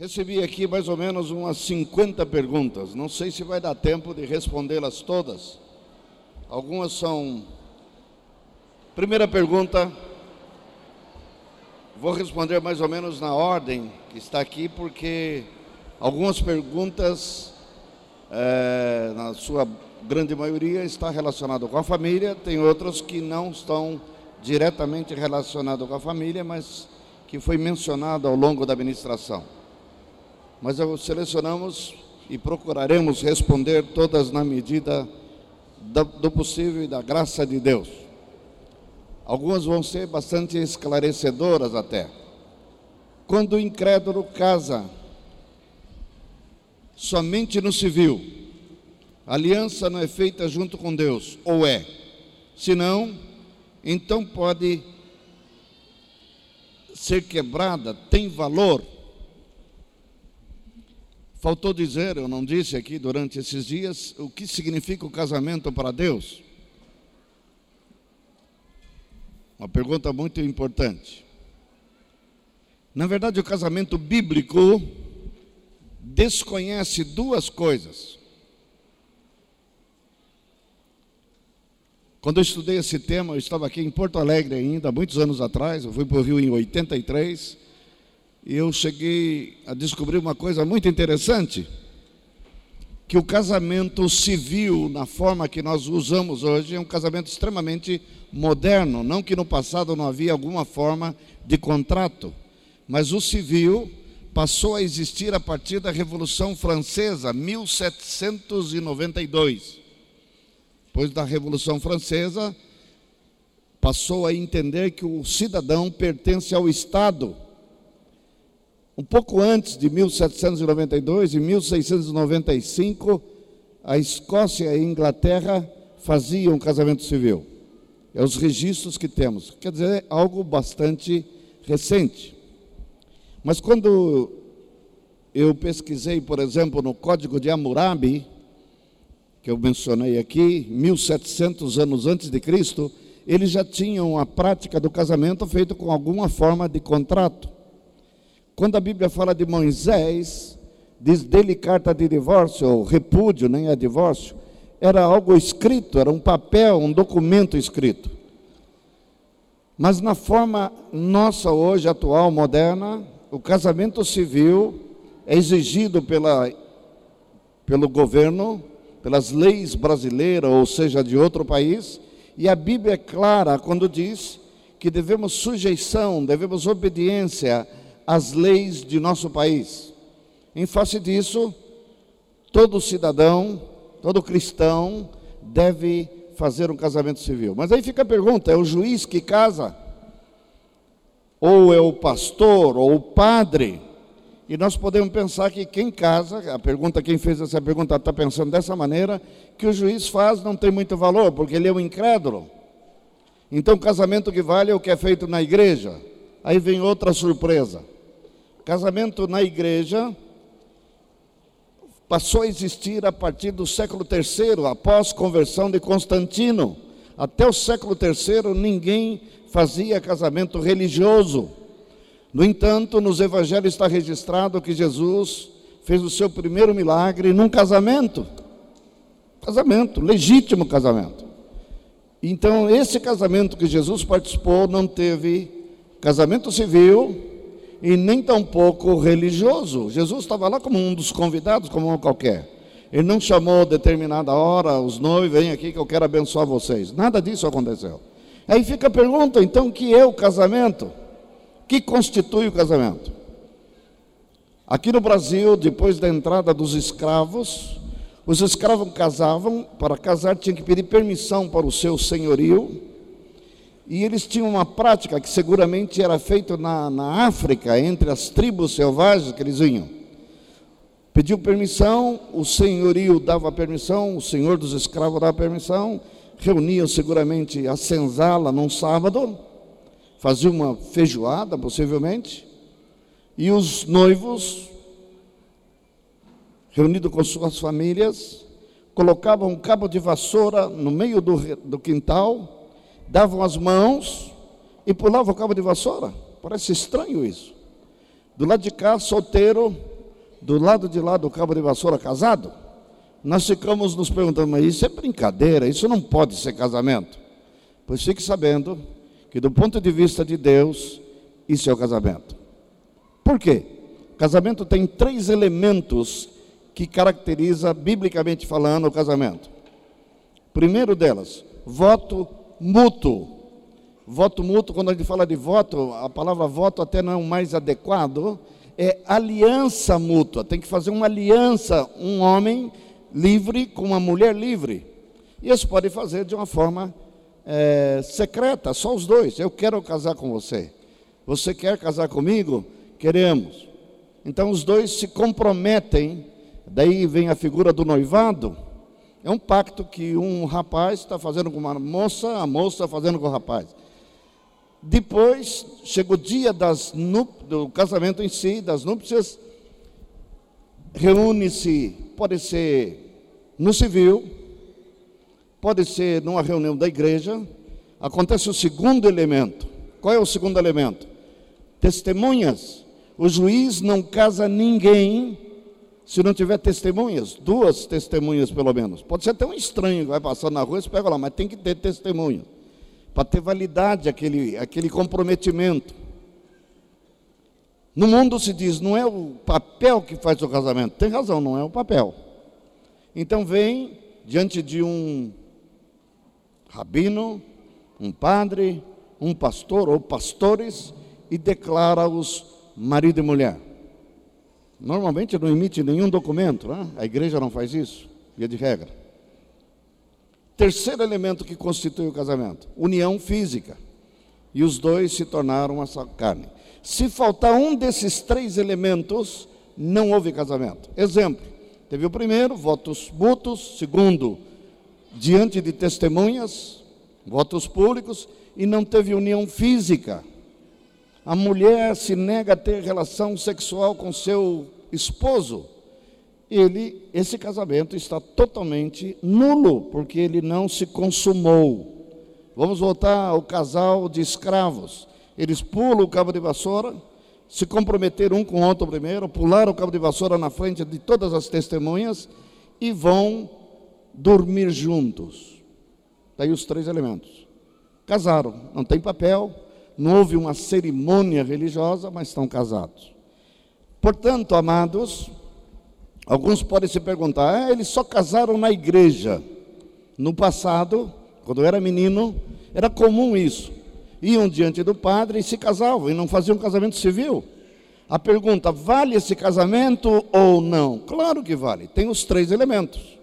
Recebi aqui mais ou menos umas 50 perguntas. Não sei se vai dar tempo de respondê-las todas. Algumas são. Primeira pergunta. Vou responder mais ou menos na ordem que está aqui, porque algumas perguntas, é, na sua grande maioria, está relacionado com a família, tem outras que não estão diretamente relacionadas com a família, mas que foi mencionado ao longo da administração mas selecionamos e procuraremos responder todas na medida do possível e da graça de Deus. Algumas vão ser bastante esclarecedoras até. Quando o incrédulo casa somente no civil, a aliança não é feita junto com Deus, ou é? Se não, então pode ser quebrada, tem valor Faltou dizer, eu não disse aqui durante esses dias, o que significa o casamento para Deus. Uma pergunta muito importante. Na verdade, o casamento bíblico desconhece duas coisas. Quando eu estudei esse tema, eu estava aqui em Porto Alegre ainda, muitos anos atrás, eu fui para o Rio em 83 e eu cheguei a descobrir uma coisa muito interessante, que o casamento civil, na forma que nós usamos hoje, é um casamento extremamente moderno, não que no passado não havia alguma forma de contrato, mas o civil passou a existir a partir da Revolução Francesa, 1792. Depois da Revolução Francesa, passou a entender que o cidadão pertence ao Estado um pouco antes de 1792, em 1695, a Escócia e a Inglaterra faziam casamento civil. É os registros que temos. Quer dizer, é algo bastante recente. Mas quando eu pesquisei, por exemplo, no Código de Hammurabi, que eu mencionei aqui, 1700 anos antes de Cristo, eles já tinham a prática do casamento feito com alguma forma de contrato. Quando a Bíblia fala de Moisés, diz dele carta de divórcio, ou repúdio, nem é divórcio, era algo escrito, era um papel, um documento escrito. Mas na forma nossa hoje, atual, moderna, o casamento civil é exigido pela, pelo governo, pelas leis brasileiras, ou seja, de outro país, e a Bíblia é clara quando diz que devemos sujeição, devemos obediência as leis de nosso país. Em face disso, todo cidadão, todo cristão deve fazer um casamento civil. Mas aí fica a pergunta: é o juiz que casa? Ou é o pastor, ou o padre? E nós podemos pensar que quem casa, a pergunta, quem fez essa pergunta está pensando dessa maneira, que o juiz faz não tem muito valor, porque ele é um incrédulo. Então, casamento que vale é o que é feito na igreja. Aí vem outra surpresa. Casamento na igreja passou a existir a partir do século III, após conversão de Constantino. Até o século III, ninguém fazia casamento religioso. No entanto, nos evangelhos está registrado que Jesus fez o seu primeiro milagre num casamento. Casamento, legítimo casamento. Então, esse casamento que Jesus participou não teve casamento civil, e nem tampouco religioso. Jesus estava lá como um dos convidados, como um qualquer. Ele não chamou determinada hora os noivos, vem aqui que eu quero abençoar vocês. Nada disso aconteceu. Aí fica a pergunta, então, que é o casamento? O que constitui o casamento? Aqui no Brasil, depois da entrada dos escravos, os escravos casavam, para casar tinha que pedir permissão para o seu senhorio, e eles tinham uma prática que seguramente era feita na, na África, entre as tribos selvagens que eles vinham. Pediu permissão, o senhorio dava permissão, o senhor dos escravos dava permissão, reuniam seguramente a senzala num sábado, faziam uma feijoada, possivelmente, e os noivos, reunidos com suas famílias, colocavam um cabo de vassoura no meio do, do quintal, davam as mãos e pulavam o cabo de vassoura. Parece estranho isso. Do lado de cá, solteiro, do lado de lá do cabo de vassoura casado, nós ficamos nos perguntando, mas isso é brincadeira, isso não pode ser casamento. Pois fique sabendo que, do ponto de vista de Deus, isso é o casamento. Por quê? Casamento tem três elementos que caracteriza, biblicamente falando, o casamento. Primeiro delas, voto mútuo. Voto mútuo, quando a gente fala de voto, a palavra voto até não é o mais adequado, é aliança mútua. Tem que fazer uma aliança, um homem livre com uma mulher livre. E isso pode fazer de uma forma é, secreta, só os dois. Eu quero casar com você. Você quer casar comigo? Queremos. Então os dois se comprometem. Daí vem a figura do noivado. É um pacto que um rapaz está fazendo com uma moça, a moça fazendo com o rapaz. Depois chega o dia das do casamento em si, das núpcias, reúne-se, pode ser no civil, pode ser numa reunião da igreja. Acontece o segundo elemento. Qual é o segundo elemento? Testemunhas. O juiz não casa ninguém se não tiver testemunhas, duas testemunhas pelo menos. Pode ser até um estranho que vai passando na rua e pega lá, mas tem que ter testemunha para ter validade aquele, aquele comprometimento. No mundo se diz, não é o papel que faz o casamento. Tem razão, não é o papel. Então vem diante de um rabino, um padre, um pastor ou pastores e declara-os marido e mulher. Normalmente não emite nenhum documento, né? a igreja não faz isso, via de regra. Terceiro elemento que constitui o casamento: união física. E os dois se tornaram uma só carne. Se faltar um desses três elementos, não houve casamento. Exemplo: teve o primeiro, votos mútuos. Segundo, diante de testemunhas, votos públicos. E não teve união física. A mulher se nega a ter relação sexual com seu esposo ele, esse casamento está totalmente nulo, porque ele não se consumou. Vamos voltar ao casal de escravos. Eles pulam o cabo de vassoura, se comprometeram um com o outro primeiro, pularam o cabo de vassoura na frente de todas as testemunhas e vão dormir juntos. Daí os três elementos. Casaram, não tem papel, não houve uma cerimônia religiosa, mas estão casados. Portanto, amados, Alguns podem se perguntar, ah, eles só casaram na igreja. No passado, quando eu era menino, era comum isso. Iam diante do padre e se casavam, e não faziam casamento civil. A pergunta, vale esse casamento ou não? Claro que vale, tem os três elementos: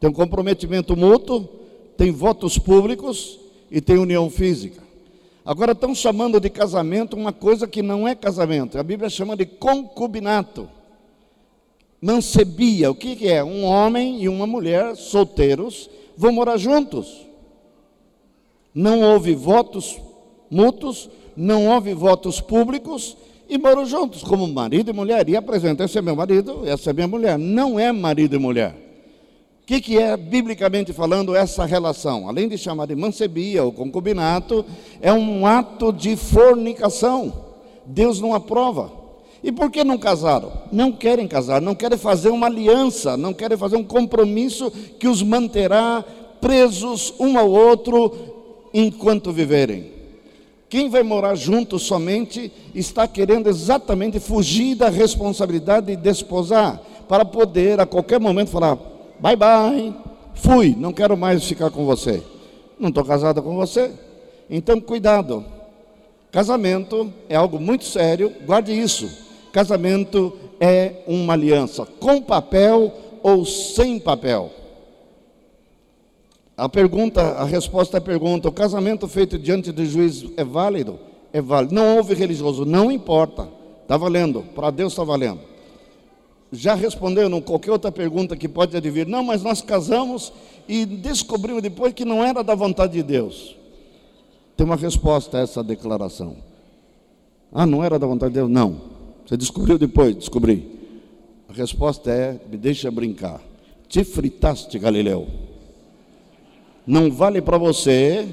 tem um comprometimento mútuo, tem votos públicos e tem união física. Agora estão chamando de casamento uma coisa que não é casamento, a Bíblia chama de concubinato mancebia. O que, é? Um homem e uma mulher solteiros vão morar juntos. Não houve votos mútuos, não houve votos públicos e moram juntos como marido e mulher. E apresenta: esse é meu marido, essa é minha mulher. Não é marido e mulher. O que, que é, biblicamente falando, essa relação? Além de chamar de mancebia ou concubinato, é um ato de fornicação. Deus não aprova. E por que não casaram? Não querem casar, não querem fazer uma aliança, não querem fazer um compromisso que os manterá presos um ao outro enquanto viverem. Quem vai morar junto somente está querendo exatamente fugir da responsabilidade de desposar, para poder a qualquer momento falar: bye bye, fui, não quero mais ficar com você. Não estou casada com você. Então, cuidado. Casamento é algo muito sério, guarde isso. Casamento é uma aliança com papel ou sem papel. A pergunta, a resposta à pergunta: o casamento feito diante do juiz é válido? É válido. Não houve religioso, não importa. Está valendo, para Deus está valendo. Já respondendo qualquer outra pergunta que pode advir, não, mas nós casamos e descobrimos depois que não era da vontade de Deus. Tem uma resposta a essa declaração. Ah, não era da vontade de Deus? Não. Você descobriu depois? Descobri. A resposta é: me deixa brincar. Te fritaste, Galileu. Não vale para você,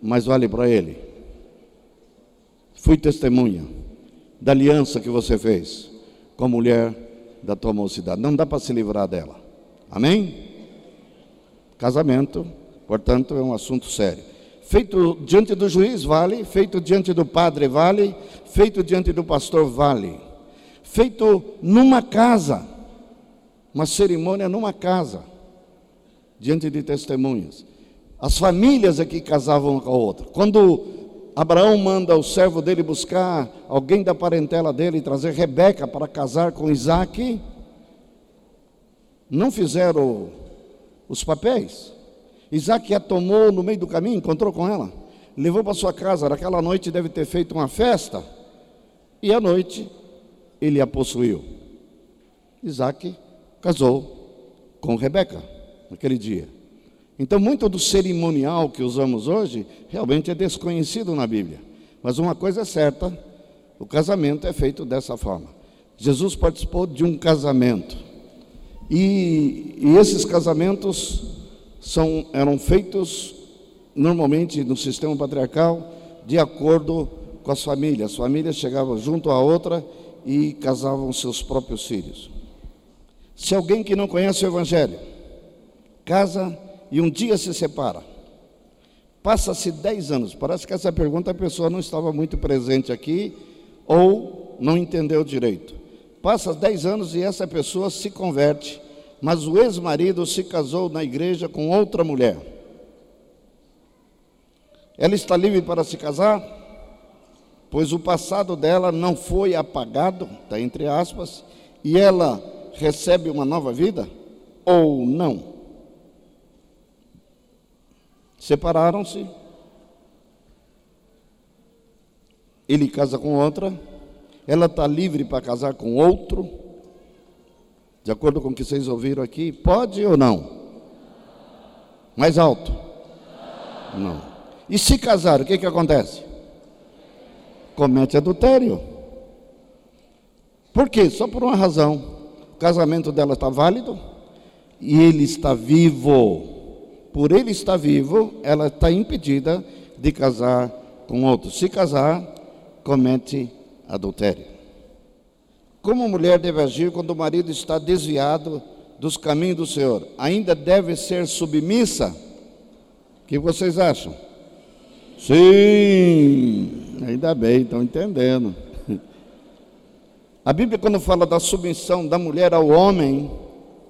mas vale para ele. Fui testemunha da aliança que você fez com a mulher da tua mocidade. Não dá para se livrar dela. Amém? Casamento, portanto, é um assunto sério. Feito diante do juiz, vale. Feito diante do padre, vale. Feito diante do pastor, vale. Feito numa casa, uma cerimônia numa casa, diante de testemunhas. As famílias aqui casavam uma com a outra. Quando Abraão manda o servo dele buscar alguém da parentela dele e trazer Rebeca para casar com Isaac, não fizeram os papéis. Isaac a tomou no meio do caminho, encontrou com ela, levou para sua casa. Naquela noite deve ter feito uma festa, e à noite ele a possuiu. Isaac casou com Rebeca naquele dia. Então, muito do cerimonial que usamos hoje realmente é desconhecido na Bíblia. Mas uma coisa é certa: o casamento é feito dessa forma. Jesus participou de um casamento. E, e esses casamentos são, eram feitos normalmente no sistema patriarcal de acordo com as famílias. As famílias chegavam junto à outra e casavam seus próprios filhos. Se alguém que não conhece o Evangelho casa e um dia se separa, passa-se dez anos. Parece que essa pergunta a pessoa não estava muito presente aqui ou não entendeu direito. Passa dez anos e essa pessoa se converte, mas o ex-marido se casou na igreja com outra mulher. Ela está livre para se casar? Pois o passado dela não foi apagado, está entre aspas, e ela recebe uma nova vida? Ou não? Separaram-se. Ele casa com outra ela está livre para casar com outro, de acordo com o que vocês ouviram aqui? Pode ou não? Mais alto? Não. E se casar, o que, que acontece? Comete adultério. Por quê? Só por uma razão. O casamento dela está válido e ele está vivo. Por ele estar vivo, ela está impedida de casar com outro. Se casar, comete adultério. Como a mulher deve agir quando o marido está desviado dos caminhos do Senhor? Ainda deve ser submissa? O que vocês acham? Sim, ainda bem, estão entendendo. A Bíblia, quando fala da submissão da mulher ao homem,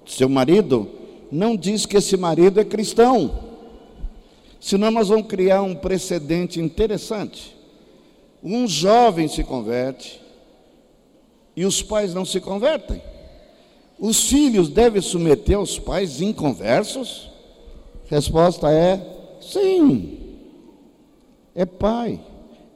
seu marido, não diz que esse marido é cristão. Senão nós vamos criar um precedente interessante. Um jovem se converte e os pais não se convertem. Os filhos devem submeter os pais inconversos? Resposta é sim. É pai,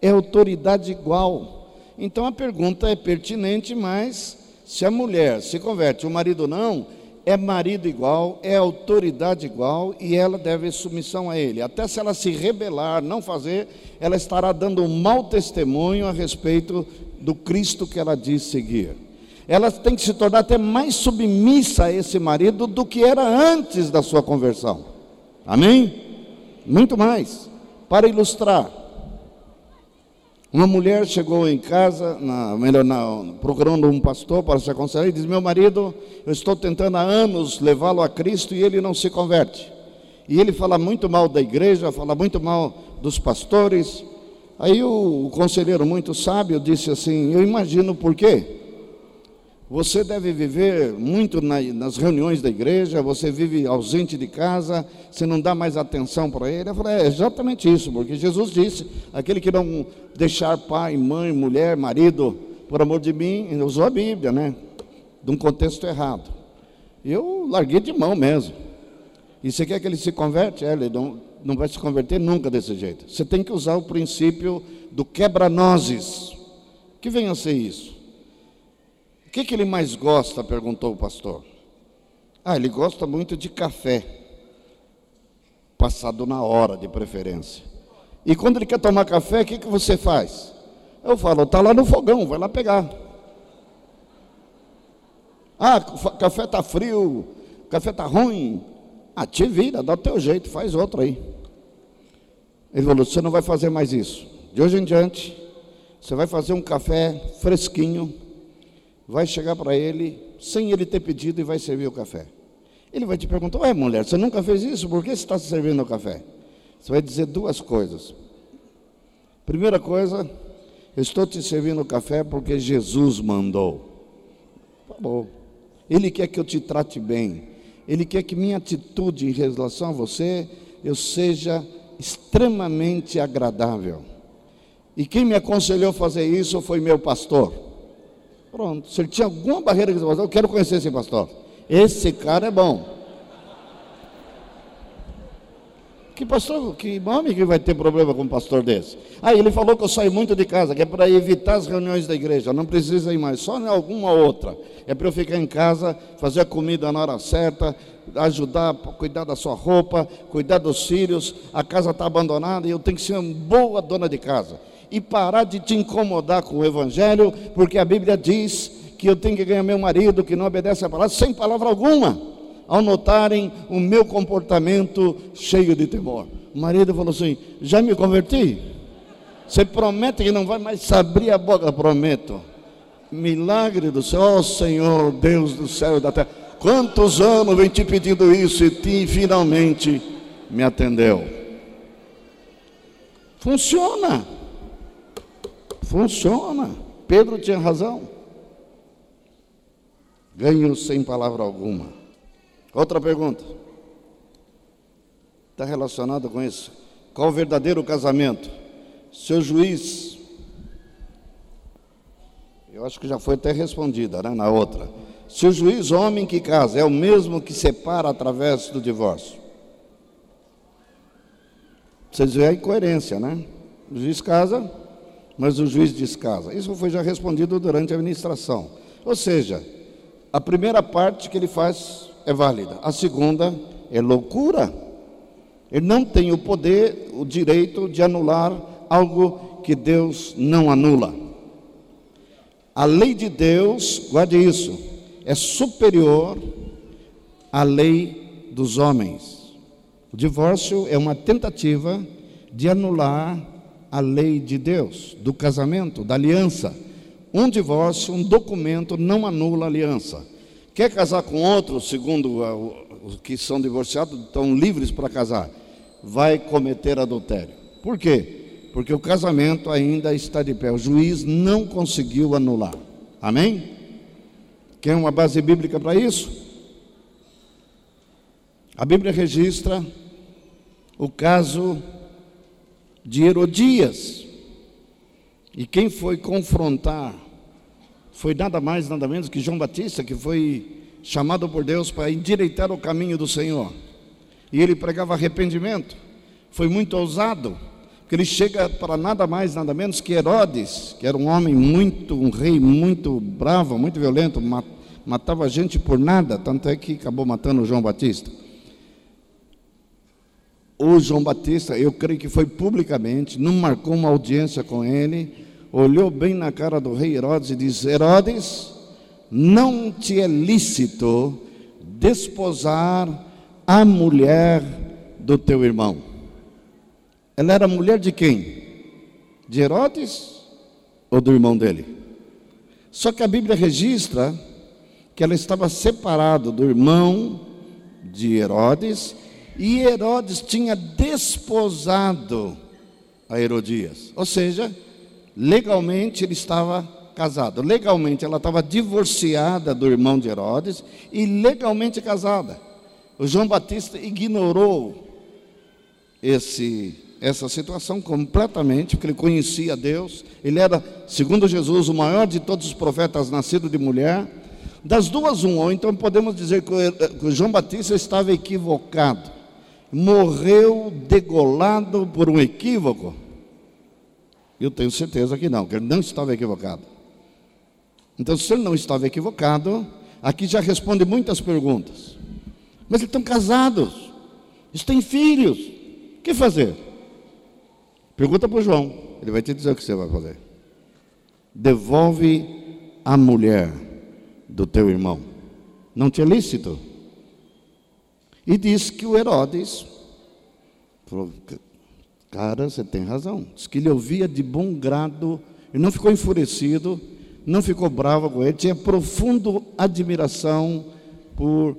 é autoridade igual. Então a pergunta é pertinente, mas se a mulher se converte, o marido não, é marido igual, é autoridade igual e ela deve submissão a ele. Até se ela se rebelar, não fazer, ela estará dando um mau testemunho a respeito do Cristo que ela diz seguir. Ela tem que se tornar até mais submissa a esse marido do que era antes da sua conversão. Amém? Muito mais. Para ilustrar, uma mulher chegou em casa, na, melhor, na, procurando um pastor para se aconselhar, e diz: Meu marido, eu estou tentando há anos levá-lo a Cristo e ele não se converte. E ele fala muito mal da igreja, fala muito mal dos pastores. Aí o, o conselheiro, muito sábio, disse assim: Eu imagino por quê. Você deve viver muito na, nas reuniões da igreja, você vive ausente de casa, você não dá mais atenção para ele. Eu falei, é exatamente isso, porque Jesus disse: aquele que não deixar pai, mãe, mulher, marido, por amor de mim, usou a Bíblia, né? De um contexto errado. Eu larguei de mão mesmo. E você quer que ele se converte? É, ele não, não vai se converter nunca desse jeito. Você tem que usar o princípio do quebra-nozes. Que venha a ser isso? O que, que ele mais gosta? perguntou o pastor. Ah, ele gosta muito de café, passado na hora de preferência. E quando ele quer tomar café, o que, que você faz? Eu falo, está lá no fogão, vai lá pegar. Ah, café está frio, café está ruim. Ah, te vira, dá o teu jeito, faz outro aí. Ele falou, você não vai fazer mais isso. De hoje em diante, você vai fazer um café fresquinho, vai chegar para ele, sem ele ter pedido, e vai servir o café. Ele vai te perguntar: Ué, mulher, você nunca fez isso? Por que você está servindo o café? Você vai dizer duas coisas. Primeira coisa, eu estou te servindo o café porque Jesus mandou. Tá bom. Ele quer que eu te trate bem. Ele quer que minha atitude em relação a você eu seja extremamente agradável. E quem me aconselhou a fazer isso foi meu pastor. Pronto, se ele tinha alguma barreira que eu quero conhecer esse pastor. Esse cara é bom. Que pastor, que homem que vai ter problema com um pastor desse? Ah, ele falou que eu saio muito de casa, que é para evitar as reuniões da igreja. Não precisa ir mais, só em alguma outra. É para eu ficar em casa, fazer a comida na hora certa, ajudar, cuidar da sua roupa, cuidar dos filhos. A casa está abandonada e eu tenho que ser uma boa dona de casa. E parar de te incomodar com o evangelho, porque a Bíblia diz que eu tenho que ganhar meu marido que não obedece a palavra, sem palavra alguma ao notarem o meu comportamento cheio de temor. O marido falou assim: Já me converti? Você promete que não vai mais abrir a boca? Prometo. Milagre do céu, oh, Senhor, Deus do céu e da terra. Quantos anos vem te pedindo isso e ti finalmente me atendeu? Funciona. Funciona. Pedro tinha razão. Ganho sem palavra alguma. Outra pergunta. Está relacionada com isso. Qual o verdadeiro casamento? Seu juiz. Eu acho que já foi até respondida, né, na outra. Se o juiz homem que casa é o mesmo que separa através do divórcio. Vocês veem a incoerência, né? O juiz casa, mas o juiz descasa. Isso foi já respondido durante a administração. Ou seja, a primeira parte que ele faz é válida. A segunda é loucura. Ele não tem o poder, o direito de anular algo que Deus não anula. A lei de Deus, guarde isso, é superior à lei dos homens. O divórcio é uma tentativa de anular a lei de Deus, do casamento, da aliança. Um divórcio, um documento, não anula a aliança. Quer casar com outro, segundo os que são divorciados, estão livres para casar, vai cometer adultério. Por quê? Porque o casamento ainda está de pé. O juiz não conseguiu anular. Amém? Quer uma base bíblica para isso? A Bíblia registra o caso de Herodias. E quem foi confrontar foi nada mais, nada menos que João Batista, que foi chamado por Deus para endireitar o caminho do Senhor. E ele pregava arrependimento. Foi muito ousado, porque ele chega para nada mais, nada menos que Herodes, que era um homem muito, um rei muito bravo, muito violento, matava gente por nada, tanto é que acabou matando João Batista. O João Batista, eu creio que foi publicamente, não marcou uma audiência com ele, olhou bem na cara do rei Herodes e disse: Herodes, não te é lícito desposar a mulher do teu irmão. Ela era mulher de quem? De Herodes ou do irmão dele? Só que a Bíblia registra que ela estava separada do irmão de Herodes e Herodes tinha desposado a Herodias. Ou seja, legalmente ele estava casado. Legalmente ela estava divorciada do irmão de Herodes e legalmente casada. O João Batista ignorou esse, essa situação completamente, porque ele conhecia Deus. Ele era, segundo Jesus, o maior de todos os profetas nascido de mulher. Das duas, um, ou então podemos dizer que João Batista estava equivocado. Morreu degolado por um equívoco. Eu tenho certeza que não, que ele não estava equivocado. Então, se ele não estava equivocado, aqui já responde muitas perguntas. Mas eles estão casados, eles têm filhos, o que fazer? Pergunta para o João, ele vai te dizer o que você vai fazer. Devolve a mulher do teu irmão. Não te é lícito? E diz que o Herodes Cara, você tem razão. Diz que ele ouvia de bom grado, e não ficou enfurecido, não ficou bravo com ele, tinha profunda admiração por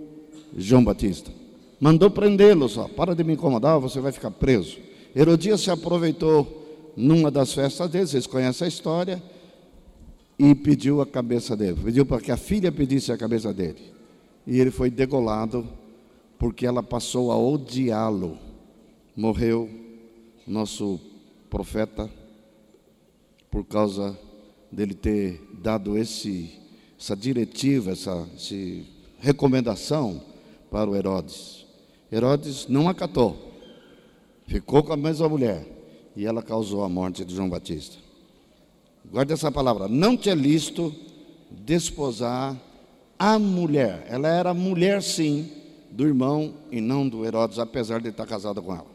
João Batista. Mandou prendê-lo só, para de me incomodar, você vai ficar preso. Herodias se aproveitou numa das festas dele, vocês conhecem a história, e pediu a cabeça dele, pediu para que a filha pedisse a cabeça dele. E ele foi degolado porque ela passou a odiá-lo. Morreu nosso profeta por causa dele ter dado esse, essa diretiva, essa, essa recomendação para o Herodes. Herodes não acatou, ficou com a mesma mulher e ela causou a morte de João Batista. Guarde essa palavra. Não te é lícito desposar a mulher. Ela era mulher, sim, do irmão e não do Herodes, apesar de estar casada com ela.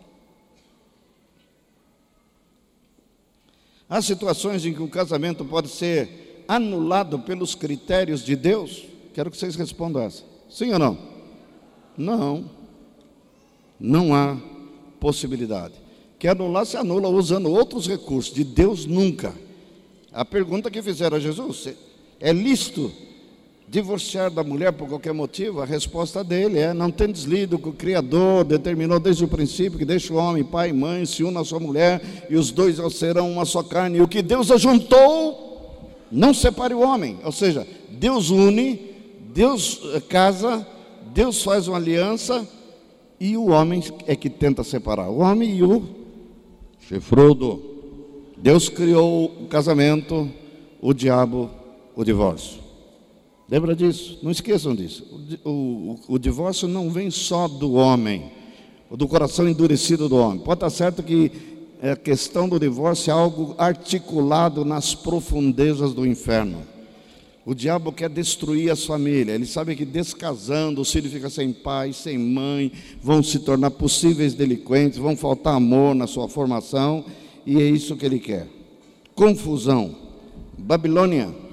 Há situações em que o casamento pode ser anulado pelos critérios de Deus? Quero que vocês respondam essa. Sim ou não? Não. Não há possibilidade. Que anular se anula usando outros recursos, de Deus nunca. A pergunta que fizeram a Jesus: é lícito divorciar da mulher por qualquer motivo? A resposta dele é: não tem deslido que o Criador determinou desde o princípio que deixa o homem, pai e mãe, se una a sua mulher e os dois serão uma só carne. E o que Deus ajuntou, não separe o homem. Ou seja, Deus une, Deus casa, Deus faz uma aliança e o homem é que tenta separar. O homem e o chifrudo. Deus criou o casamento, o diabo, o divórcio. Lembra disso? Não esqueçam disso. O, o, o divórcio não vem só do homem, do coração endurecido do homem. Pode estar certo que a questão do divórcio é algo articulado nas profundezas do inferno. O diabo quer destruir as famílias. Ele sabe que descasando, os filhos ficam sem pai, sem mãe, vão se tornar possíveis delinquentes, vão faltar amor na sua formação e é isso que ele quer. Confusão. Babilônia.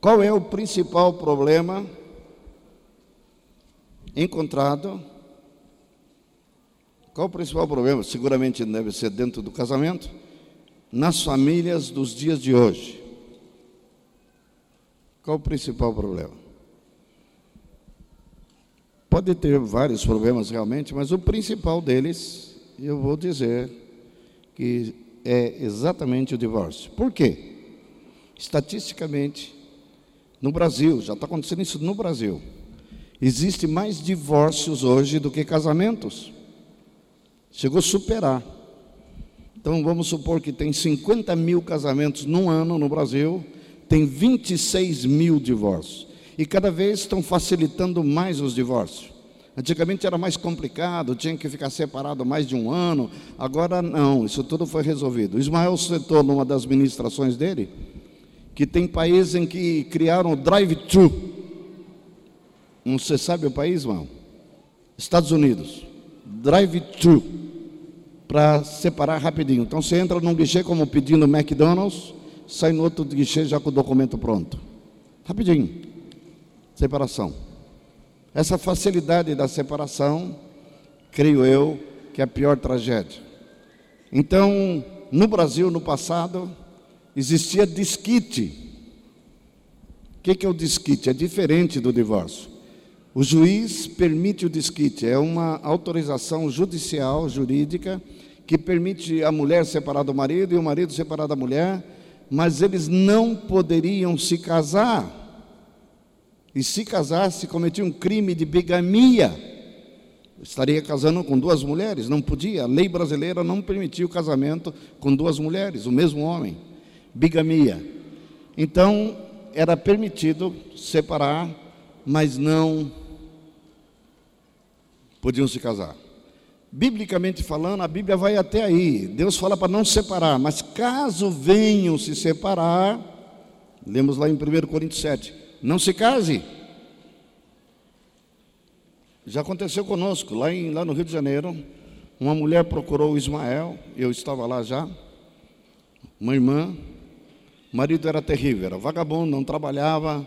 Qual é o principal problema encontrado? Qual o principal problema? Seguramente deve ser dentro do casamento, nas famílias dos dias de hoje. Qual o principal problema? Pode ter vários problemas realmente, mas o principal deles, eu vou dizer, que é exatamente o divórcio. Por quê? Estatisticamente, no Brasil, já está acontecendo isso no Brasil, existe mais divórcios hoje do que casamentos. Chegou a superar. Então vamos supor que tem 50 mil casamentos num ano no Brasil, tem 26 mil divórcios. E cada vez estão facilitando mais os divórcios. Antigamente era mais complicado, tinha que ficar separado mais de um ano. Agora não, isso tudo foi resolvido. Ismael citou numa das ministrações dele que tem países em que criaram drive-thru. Não você sabe o país, irmão? Estados Unidos. Drive-thru. Para separar rapidinho. Então você entra num guichê como pedindo McDonald's, sai no outro guichê já com o documento pronto. Rapidinho. Separação. Essa facilidade da separação, creio eu, que é a pior tragédia. Então, no Brasil, no passado, existia disquite. O que é o disquite? É diferente do divórcio. O juiz permite o disquite, é uma autorização judicial, jurídica, que permite a mulher separar do marido e o marido separar da mulher, mas eles não poderiam se casar e se casasse, cometia um crime de bigamia. Estaria casando com duas mulheres, não podia. A lei brasileira não permitia o casamento com duas mulheres, o mesmo homem. Bigamia. Então, era permitido separar, mas não podiam se casar. Biblicamente falando, a Bíblia vai até aí. Deus fala para não separar, mas caso venham se separar, lemos lá em 1 Coríntios 7 não se case. Já aconteceu conosco, lá, em, lá no Rio de Janeiro. Uma mulher procurou Ismael, eu estava lá já. Uma irmã, o marido era terrível, era vagabundo, não trabalhava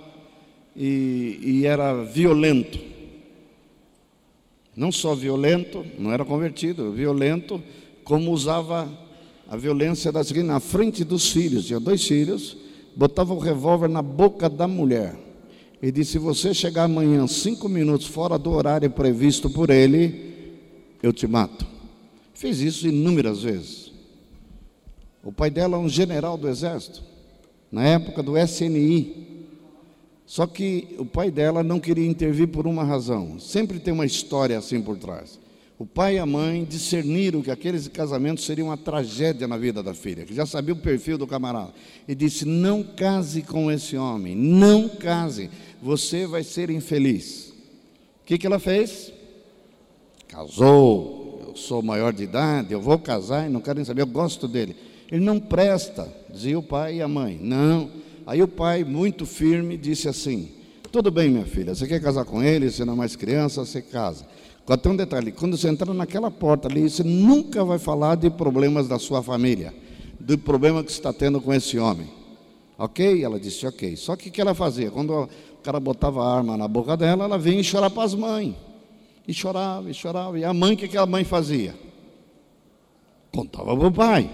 e, e era violento. Não só violento, não era convertido, violento, como usava a violência das na frente dos filhos. Tinha dois filhos, botava o revólver na boca da mulher e disse: Se você chegar amanhã cinco minutos fora do horário previsto por ele, eu te mato. Fez isso inúmeras vezes. O pai dela é um general do exército, na época do SNI. Só que o pai dela não queria intervir por uma razão. Sempre tem uma história assim por trás. O pai e a mãe discerniram que aqueles casamentos seriam uma tragédia na vida da filha, que já sabia o perfil do camarada. E disse: Não case com esse homem, não case, você vai ser infeliz. O que, que ela fez? Casou, eu sou maior de idade, eu vou casar e não quero nem saber, eu gosto dele. Ele não presta, dizia o pai e a mãe. Não. Aí o pai, muito firme, disse assim: Tudo bem, minha filha, você quer casar com ele, você não é mais criança, você casa. Até um detalhe: quando você entrar naquela porta ali, você nunca vai falar de problemas da sua família, do problema que você está tendo com esse homem. Ok? Ela disse ok. Só que o que ela fazia? Quando o cara botava a arma na boca dela, ela vinha chorar para as mães. E chorava, e chorava. E a mãe, o que a mãe fazia? Contava para o pai.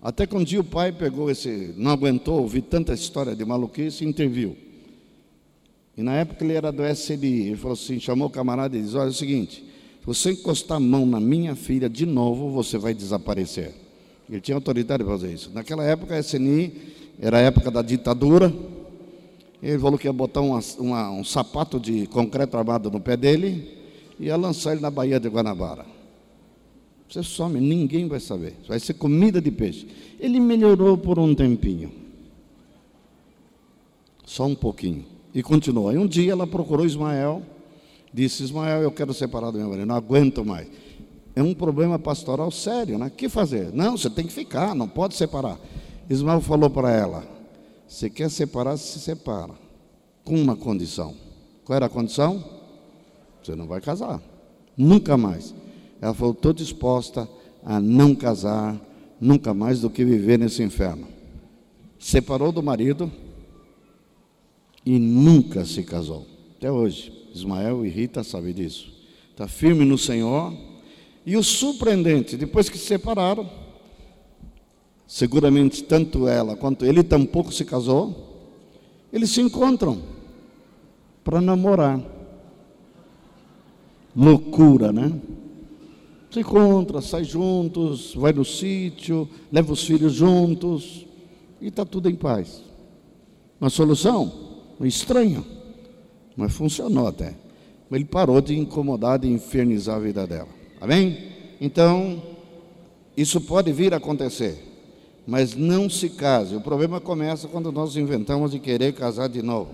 Até que um dia o pai pegou esse, não aguentou ouvir tanta história de maluquice e interviu. E na época ele era do SBI, ele falou assim, chamou o camarada e disse, olha é o seguinte, se você encostar a mão na minha filha de novo, você vai desaparecer. Ele tinha autoridade para fazer isso. Naquela época a SNI era a época da ditadura. Ele falou que ia botar uma, uma, um sapato de concreto armado no pé dele e ia lançar ele na Baía de Guanabara. Você some, ninguém vai saber. Vai ser comida de peixe. Ele melhorou por um tempinho. Só um pouquinho. E continuou. Aí um dia ela procurou Ismael, disse: Ismael, eu quero separar do meu marido, não aguento mais. É um problema pastoral sério, né? O que fazer? Não, você tem que ficar, não pode separar. Ismael falou para ela: Se quer separar, se separa. Com uma condição. Qual era a condição? Você não vai casar. Nunca mais. Ela falou: Estou disposta a não casar, nunca mais do que viver nesse inferno. Separou do marido e nunca se casou. Até hoje. Ismael e Rita sabem disso. Está firme no Senhor. E o surpreendente, depois que se separaram, seguramente tanto ela quanto ele tampouco se casou, eles se encontram para namorar. Loucura, né? Se encontra, sai juntos, vai no sítio, leva os filhos juntos e está tudo em paz. Uma solução? estranho, mas funcionou até. Ele parou de incomodar, de infernizar a vida dela. Amém? Então, isso pode vir a acontecer, mas não se case. O problema começa quando nós inventamos de querer casar de novo.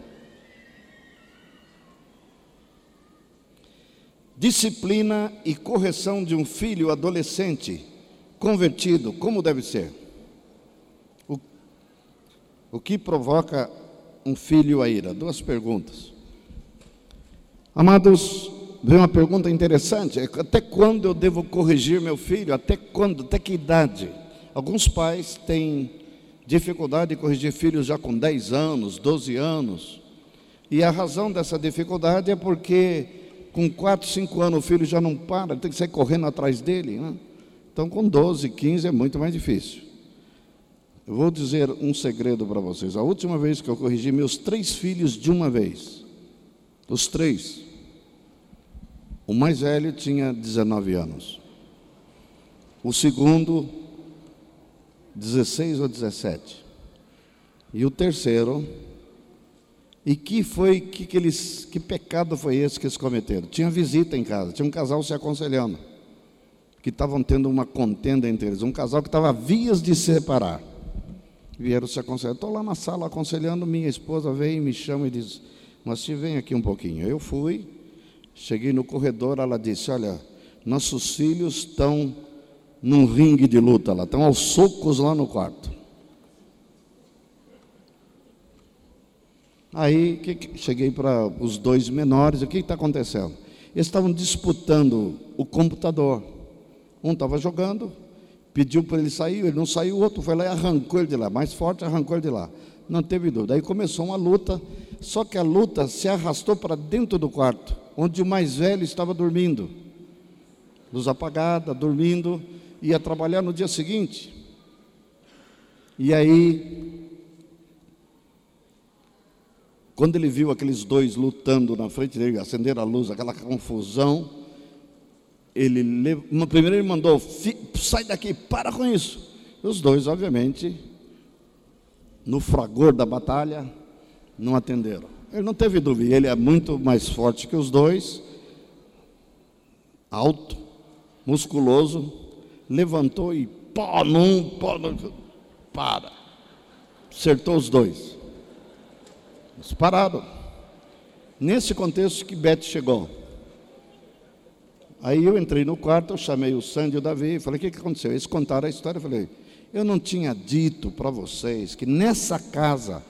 Disciplina e correção de um filho adolescente convertido, como deve ser? O, o que provoca um filho a ira? Duas perguntas. Amados, vem uma pergunta interessante: até quando eu devo corrigir meu filho? Até quando? Até que idade? Alguns pais têm dificuldade de corrigir filhos já com 10 anos, 12 anos. E a razão dessa dificuldade é porque com 4, 5 anos o filho já não para, tem que sair correndo atrás dele. Né? Então com 12, 15 é muito mais difícil. Eu vou dizer um segredo para vocês. A última vez que eu corrigi meus três filhos de uma vez, os três, o mais velho tinha 19 anos, o segundo, 16 ou 17, e o terceiro, e que foi que, que eles, que pecado foi esse que eles cometeram? Tinha visita em casa, tinha um casal se aconselhando, que estavam tendo uma contenda entre eles, um casal que estava vias de se separar vieram se aconselhar. Estou lá na sala aconselhando, minha esposa vem, me chama e diz, mas se vem aqui um pouquinho. Eu fui, cheguei no corredor, ela disse, olha, nossos filhos estão num ringue de luta lá, estão aos socos lá no quarto. Aí que, cheguei para os dois menores, o que está acontecendo? Eles estavam disputando o computador. Um estava jogando, pediu para ele sair, ele não saiu, o outro foi lá e arrancou ele de lá, mais forte, arrancou ele de lá. Não teve dúvida. Aí começou uma luta, só que a luta se arrastou para dentro do quarto, onde o mais velho estava dormindo. Luz apagada, dormindo, ia trabalhar no dia seguinte. E aí Quando ele viu aqueles dois lutando na frente dele, acenderam a luz, aquela confusão, ele primeiro ele mandou, sai daqui, para com isso. Os dois, obviamente, no fragor da batalha, não atenderam. Ele não teve dúvida, ele é muito mais forte que os dois, alto, musculoso, levantou e pó num, pó num, para. Acertou os dois. Eles pararam. Nesse contexto que Beth chegou. Aí eu entrei no quarto, eu chamei o Sandy e o Davi, falei, o que, que aconteceu? Eles contaram a história, eu falei, eu não tinha dito para vocês que nessa casa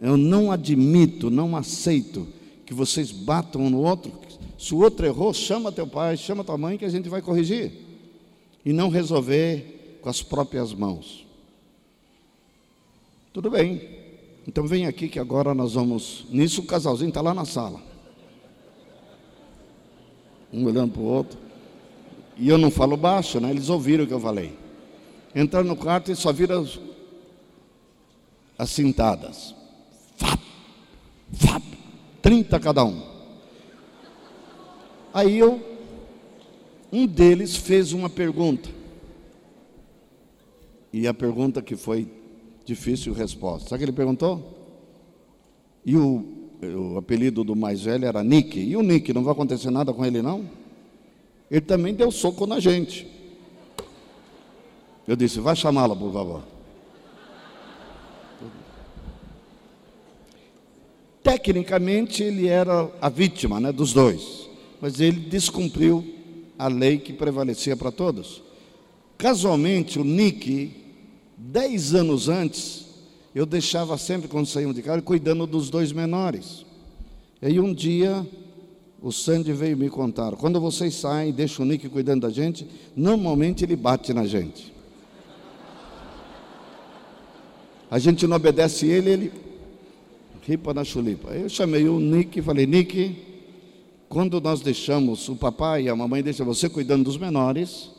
eu não admito, não aceito que vocês batam um no outro. Se o outro errou, chama teu pai, chama tua mãe que a gente vai corrigir. E não resolver com as próprias mãos. Tudo bem. Então vem aqui que agora nós vamos. Nisso o casalzinho está lá na sala um olhando para o outro. E eu não falo baixo, né? Eles ouviram o que eu falei. Entraram no quarto e só viram as, as cintadas. Fap, fap, 30 cada um. Aí eu, um deles fez uma pergunta. E a pergunta que foi difícil resposta. Sabe o que ele perguntou? E o o apelido do mais velho era Nick. E o Nick, não vai acontecer nada com ele, não? Ele também deu soco na gente. Eu disse, vai chamá-la, por favor. Tecnicamente, ele era a vítima né, dos dois, mas ele descumpriu a lei que prevalecia para todos. Casualmente, o Nick, dez anos antes, eu deixava sempre, quando saíamos de casa, cuidando dos dois menores. E aí um dia, o Sandy veio me contar: quando vocês saem e deixam o Nick cuidando da gente, normalmente ele bate na gente. A gente não obedece ele, ele ripa na chulipa. Eu chamei o Nick e falei: Nick, quando nós deixamos, o papai e a mamãe deixam você cuidando dos menores,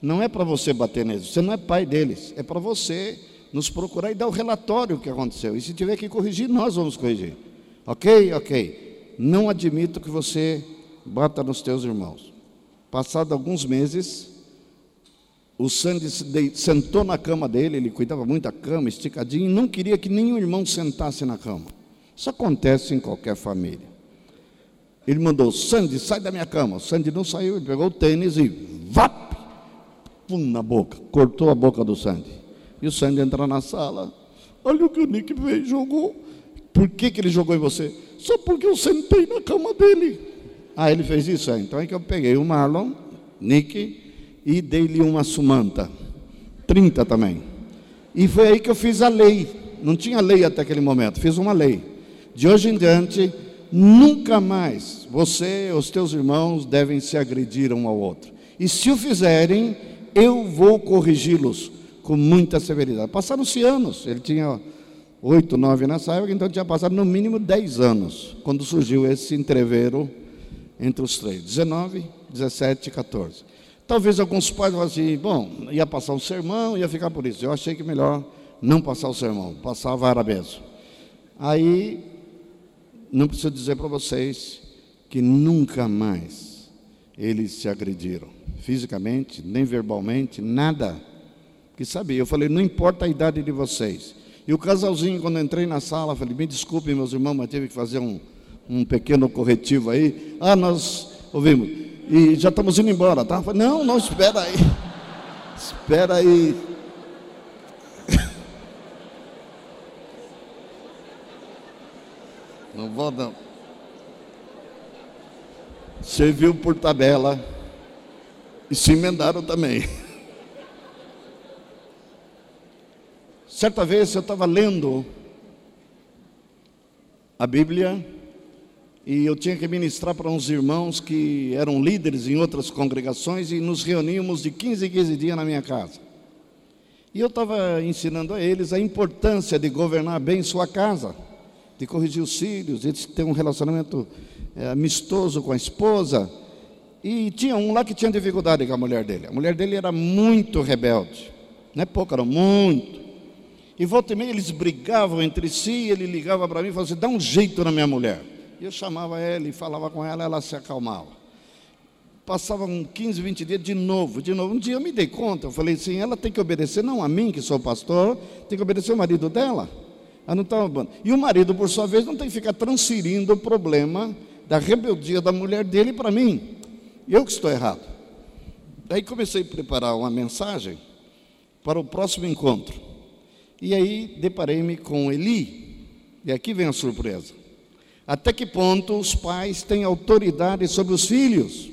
não é para você bater neles, você não é pai deles, é para você nos procurar e dar o relatório que aconteceu. E se tiver que corrigir, nós vamos corrigir. Ok? Ok. Não admito que você bata nos teus irmãos. Passado alguns meses, o Sandy sentou na cama dele, ele cuidava muito da cama, esticadinho, e não queria que nenhum irmão sentasse na cama. Isso acontece em qualquer família. Ele mandou, Sandy, sai da minha cama. O Sandy não saiu, ele pegou o tênis e vap, pum na boca, cortou a boca do Sandy. E o Sandy entra na sala. Olha o que o Nick veio jogou. Por que, que ele jogou em você? Só porque eu sentei na cama dele. Ah, ele fez isso? É. Então é que eu peguei o Marlon, Nick, e dei-lhe uma sumanta. 30 também. E foi aí que eu fiz a lei. Não tinha lei até aquele momento. Fiz uma lei. De hoje em diante, nunca mais você os teus irmãos devem se agredir um ao outro. E se o fizerem, eu vou corrigi-los com muita severidade. Passaram-se anos, ele tinha oito, nove nessa época, então tinha passado no mínimo dez anos, quando surgiu esse entreveiro entre os três, 19, 17 e 14. Talvez alguns pais falem assim, bom, ia passar um sermão, ia ficar por isso. Eu achei que melhor não passar o sermão, passar a vara mesmo. Aí, não preciso dizer para vocês que nunca mais eles se agrediram, fisicamente, nem verbalmente, nada que sabia. Eu falei, não importa a idade de vocês. E o casalzinho, quando entrei na sala, falei, me desculpem, meus irmãos, mas tive que fazer um, um pequeno corretivo aí. Ah, nós ouvimos. E já estamos indo embora, tá? Falei, não, não, espera aí. espera aí. Não vou não. Serviu por tabela e se emendaram também. Certa vez eu estava lendo a Bíblia e eu tinha que ministrar para uns irmãos que eram líderes em outras congregações e nos reuníamos de 15 em 15 dias na minha casa. E eu estava ensinando a eles a importância de governar bem sua casa, de corrigir os filhos, de ter um relacionamento é, amistoso com a esposa. E tinha um lá que tinha dificuldade com a mulher dele. A mulher dele era muito rebelde, não é pouco, era muito. E volta e meia eles brigavam entre si, ele ligava para mim e falava assim: dá um jeito na minha mulher. E eu chamava ela e falava com ela, ela se acalmava. Passavam 15, 20 dias de novo, de novo. Um dia eu me dei conta, eu falei assim: ela tem que obedecer, não a mim, que sou pastor, tem que obedecer o marido dela. Ela não estava E o marido, por sua vez, não tem que ficar transferindo o problema da rebeldia da mulher dele para mim. Eu que estou errado. Daí comecei a preparar uma mensagem para o próximo encontro. E aí deparei-me com Eli. E aqui vem a surpresa. Até que ponto os pais têm autoridade sobre os filhos?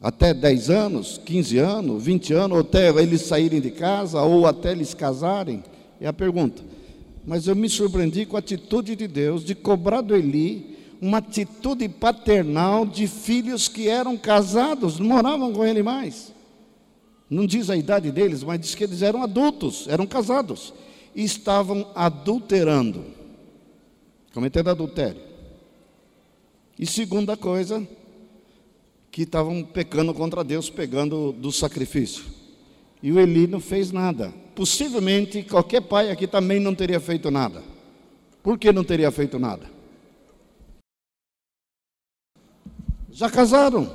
Até 10 anos, 15 anos, 20 anos, ou até eles saírem de casa, ou até eles casarem? É a pergunta. Mas eu me surpreendi com a atitude de Deus de cobrar do Eli uma atitude paternal de filhos que eram casados, não moravam com ele mais. Não diz a idade deles, mas diz que eles eram adultos, eram casados e estavam adulterando cometendo adultério. E segunda coisa, que estavam pecando contra Deus, pegando do sacrifício. E o Eli não fez nada. Possivelmente qualquer pai aqui também não teria feito nada. Por que não teria feito nada? Já casaram,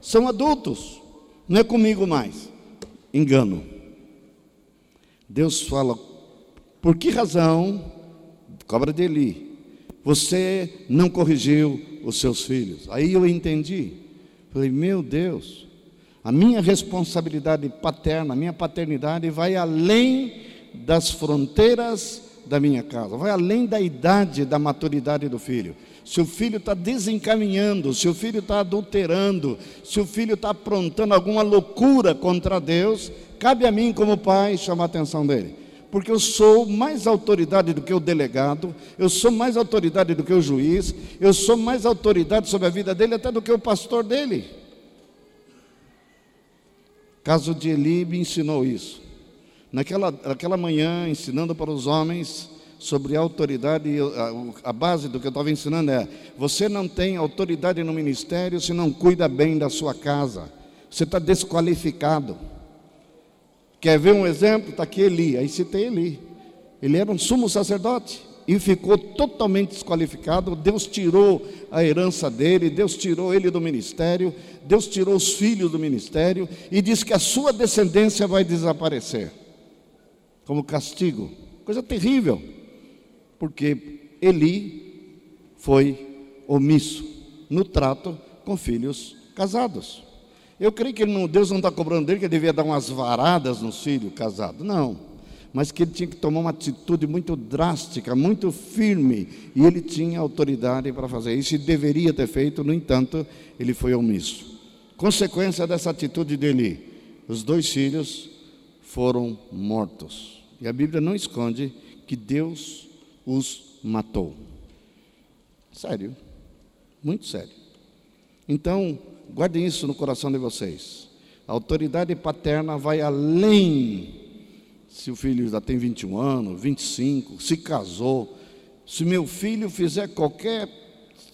são adultos, não é comigo mais. Engano. Deus fala, por que razão, cobra de Eli, você não corrigiu os seus filhos. Aí eu entendi. Falei, meu Deus, a minha responsabilidade paterna, a minha paternidade vai além das fronteiras da minha casa, vai além da idade, da maturidade do filho. Se o filho está desencaminhando, se o filho está adulterando, se o filho está aprontando alguma loucura contra Deus, cabe a mim, como pai, chamar a atenção dele porque eu sou mais autoridade do que o delegado, eu sou mais autoridade do que o juiz, eu sou mais autoridade sobre a vida dele até do que o pastor dele. Caso de Eli me ensinou isso. Naquela, naquela manhã, ensinando para os homens sobre autoridade, a, a base do que eu estava ensinando é: você não tem autoridade no ministério se não cuida bem da sua casa, você está desqualificado. Quer ver um exemplo? Está aqui Eli. Aí citei Eli. Ele era um sumo sacerdote e ficou totalmente desqualificado. Deus tirou a herança dele, Deus tirou ele do ministério, Deus tirou os filhos do ministério e disse que a sua descendência vai desaparecer como castigo. Coisa terrível, porque Eli foi omisso no trato com filhos casados. Eu creio que não, Deus não está cobrando dele que ele devia dar umas varadas nos filhos casados. Não. Mas que ele tinha que tomar uma atitude muito drástica, muito firme. E ele tinha autoridade para fazer isso e deveria ter feito, no entanto, ele foi omisso. Consequência dessa atitude dele: os dois filhos foram mortos. E a Bíblia não esconde que Deus os matou. Sério, muito sério. Então, Guardem isso no coração de vocês. A autoridade paterna vai além se o filho já tem 21 anos, 25, se casou. Se meu filho fizer qualquer.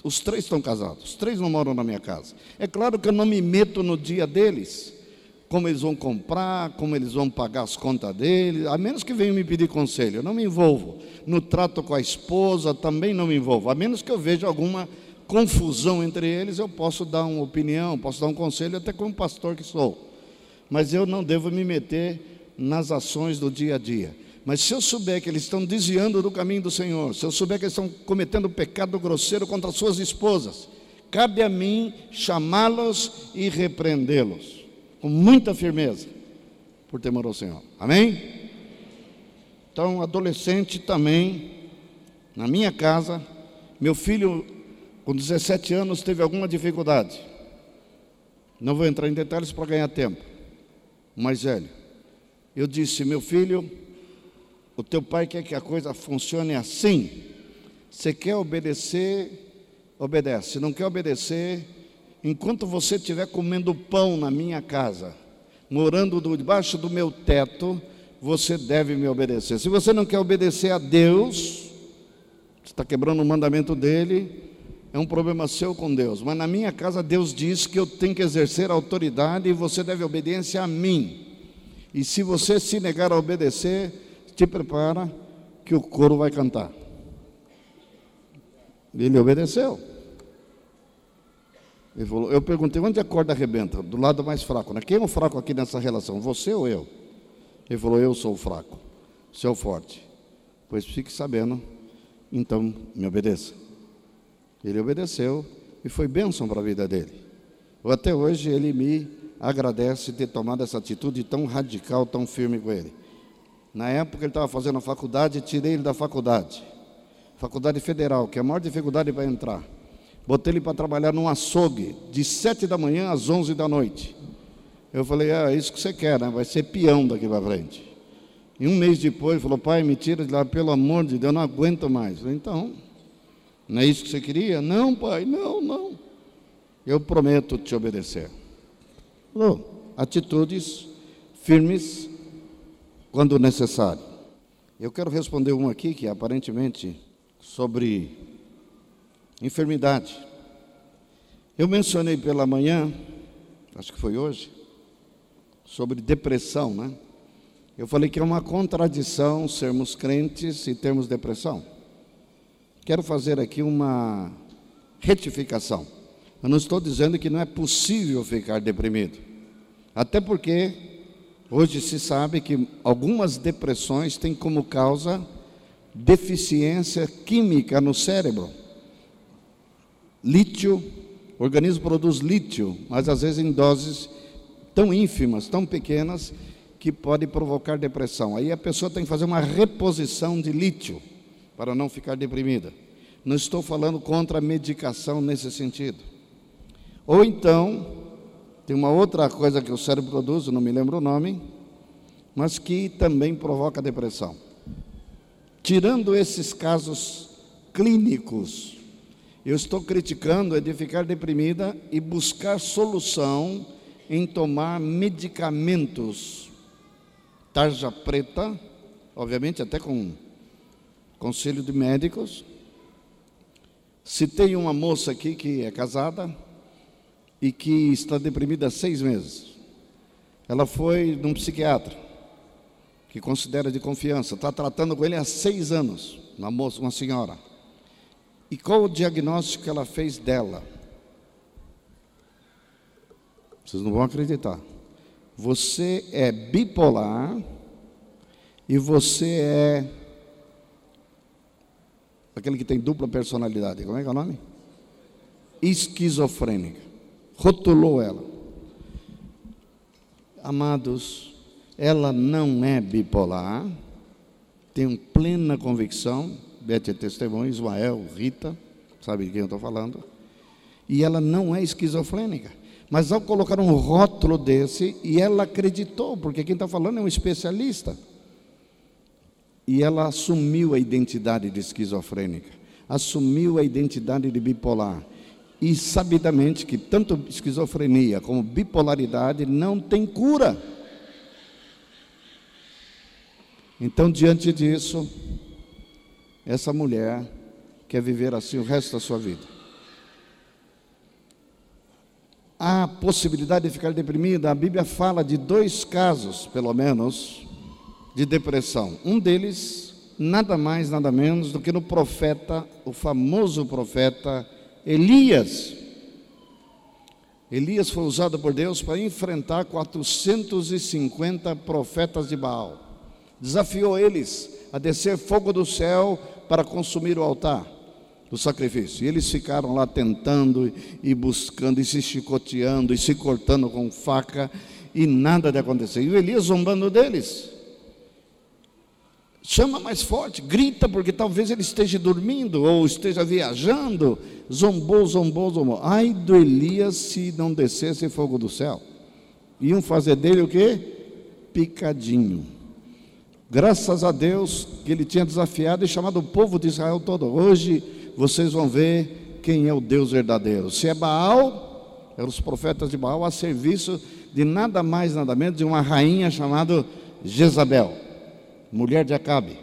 Os três estão casados, os três não moram na minha casa. É claro que eu não me meto no dia deles, como eles vão comprar, como eles vão pagar as contas deles, a menos que venham me pedir conselho. Eu não me envolvo. No trato com a esposa também não me envolvo, a menos que eu veja alguma confusão entre eles, eu posso dar uma opinião, posso dar um conselho, até como pastor que sou. Mas eu não devo me meter nas ações do dia a dia. Mas se eu souber que eles estão desviando do caminho do Senhor, se eu souber que eles estão cometendo pecado grosseiro contra suas esposas, cabe a mim chamá-los e repreendê-los com muita firmeza, por temor ao Senhor. Amém? Então, adolescente também, na minha casa, meu filho com 17 anos teve alguma dificuldade. Não vou entrar em detalhes para ganhar tempo. O mais velho. Eu disse, meu filho, o teu pai quer que a coisa funcione assim. Você quer obedecer, obedece. Se não quer obedecer, enquanto você estiver comendo pão na minha casa, morando debaixo do meu teto, você deve me obedecer. Se você não quer obedecer a Deus, está quebrando o mandamento dele, é um problema seu com Deus, mas na minha casa Deus diz que eu tenho que exercer autoridade e você deve obediência a mim. E se você se negar a obedecer, te prepara que o coro vai cantar. Ele obedeceu. Eu perguntei, onde a corda arrebenta? Do lado mais fraco. Né? Quem é o fraco aqui nessa relação? Você ou eu? Ele falou, eu sou o fraco, você é o forte. Pois fique sabendo, então me obedeça. Ele obedeceu e foi bênção para a vida dele. Até hoje ele me agradece ter tomado essa atitude tão radical, tão firme com ele. Na época ele estava fazendo a faculdade, tirei ele da faculdade. Faculdade Federal, que é a maior dificuldade para entrar. Botei ele para trabalhar num açougue, de sete da manhã às onze da noite. Eu falei, ah, é isso que você quer, né? Vai ser peão daqui para frente. E um mês depois, falou, pai, me tira de lá, pelo amor de Deus, eu não aguento mais. Falei, então, não é isso que você queria? Não, pai, não, não. Eu prometo te obedecer. Falou, atitudes firmes quando necessário. Eu quero responder um aqui que aparentemente sobre enfermidade. Eu mencionei pela manhã, acho que foi hoje, sobre depressão, né? Eu falei que é uma contradição sermos crentes e termos depressão. Quero fazer aqui uma retificação. Eu não estou dizendo que não é possível ficar deprimido. Até porque hoje se sabe que algumas depressões têm como causa deficiência química no cérebro. Lítio, o organismo produz lítio, mas às vezes em doses tão ínfimas, tão pequenas, que pode provocar depressão. Aí a pessoa tem que fazer uma reposição de lítio para não ficar deprimida. Não estou falando contra a medicação nesse sentido. Ou então, tem uma outra coisa que o cérebro produz, não me lembro o nome, mas que também provoca depressão. Tirando esses casos clínicos, eu estou criticando é de ficar deprimida e buscar solução em tomar medicamentos tarja preta, obviamente até com conselho de médicos. Se tem uma moça aqui que é casada e que está deprimida há seis meses. Ela foi num psiquiatra que considera de confiança, está tratando com ele há seis anos, uma moça, uma senhora. E qual o diagnóstico que ela fez dela? Vocês não vão acreditar. Você é bipolar e você é aquele que tem dupla personalidade. Como é que é o nome? Esquizofrênica. Rotulou ela. Amados, ela não é bipolar, tenho plena convicção, Bete é testemunho, Ismael, Rita, sabe de quem eu estou falando, e ela não é esquizofrênica. Mas ao colocar um rótulo desse, e ela acreditou, porque quem está falando é um especialista. E ela assumiu a identidade de esquizofrênica, assumiu a identidade de bipolar. E sabidamente que tanto esquizofrenia como bipolaridade não tem cura. Então, diante disso, essa mulher quer viver assim o resto da sua vida. a possibilidade de ficar deprimida, a Bíblia fala de dois casos, pelo menos, de depressão. Um deles, nada mais, nada menos do que no profeta, o famoso profeta Elias. Elias foi usado por Deus para enfrentar 450 profetas de Baal. Desafiou eles a descer fogo do céu para consumir o altar do sacrifício. E eles ficaram lá tentando e buscando e se chicoteando e se cortando com faca e nada de acontecer. E o Elias zombando deles. Chama mais forte, grita, porque talvez ele esteja dormindo ou esteja viajando. Zombou, zombou, zombou. Ai do Elias se não descesse fogo do céu. Iam fazer dele o quê? Picadinho. Graças a Deus que ele tinha desafiado e chamado o povo de Israel todo. Hoje vocês vão ver quem é o Deus verdadeiro. Se é Baal, eram os profetas de Baal a serviço de nada mais, nada menos de uma rainha chamada Jezabel, mulher de Acabe.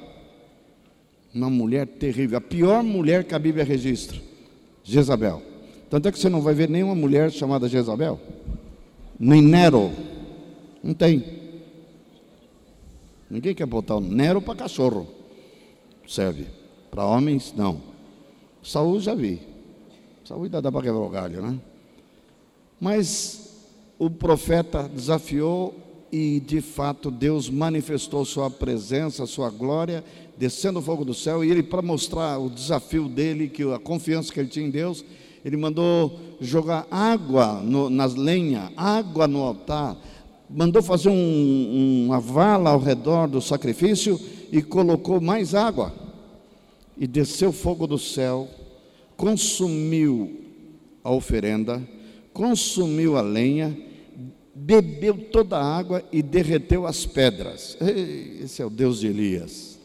Uma mulher terrível, a pior mulher que a Bíblia registra, Jezabel. Tanto é que você não vai ver nenhuma mulher chamada Jezabel, nem Nero, não tem. Ninguém quer botar o Nero para cachorro. Serve. Para homens, não. Saúl já vi. Saúl dá para quebrar o galho, né? Mas o profeta desafiou e de fato Deus manifestou sua presença, sua glória, descendo o fogo do céu, e ele, para mostrar o desafio dele, que a confiança que ele tinha em Deus, ele mandou jogar água no, nas lenha, água no altar, mandou fazer um, uma vala ao redor do sacrifício e colocou mais água. E desceu fogo do céu, consumiu a oferenda, consumiu a lenha, bebeu toda a água e derreteu as pedras. Esse é o Deus de Elias.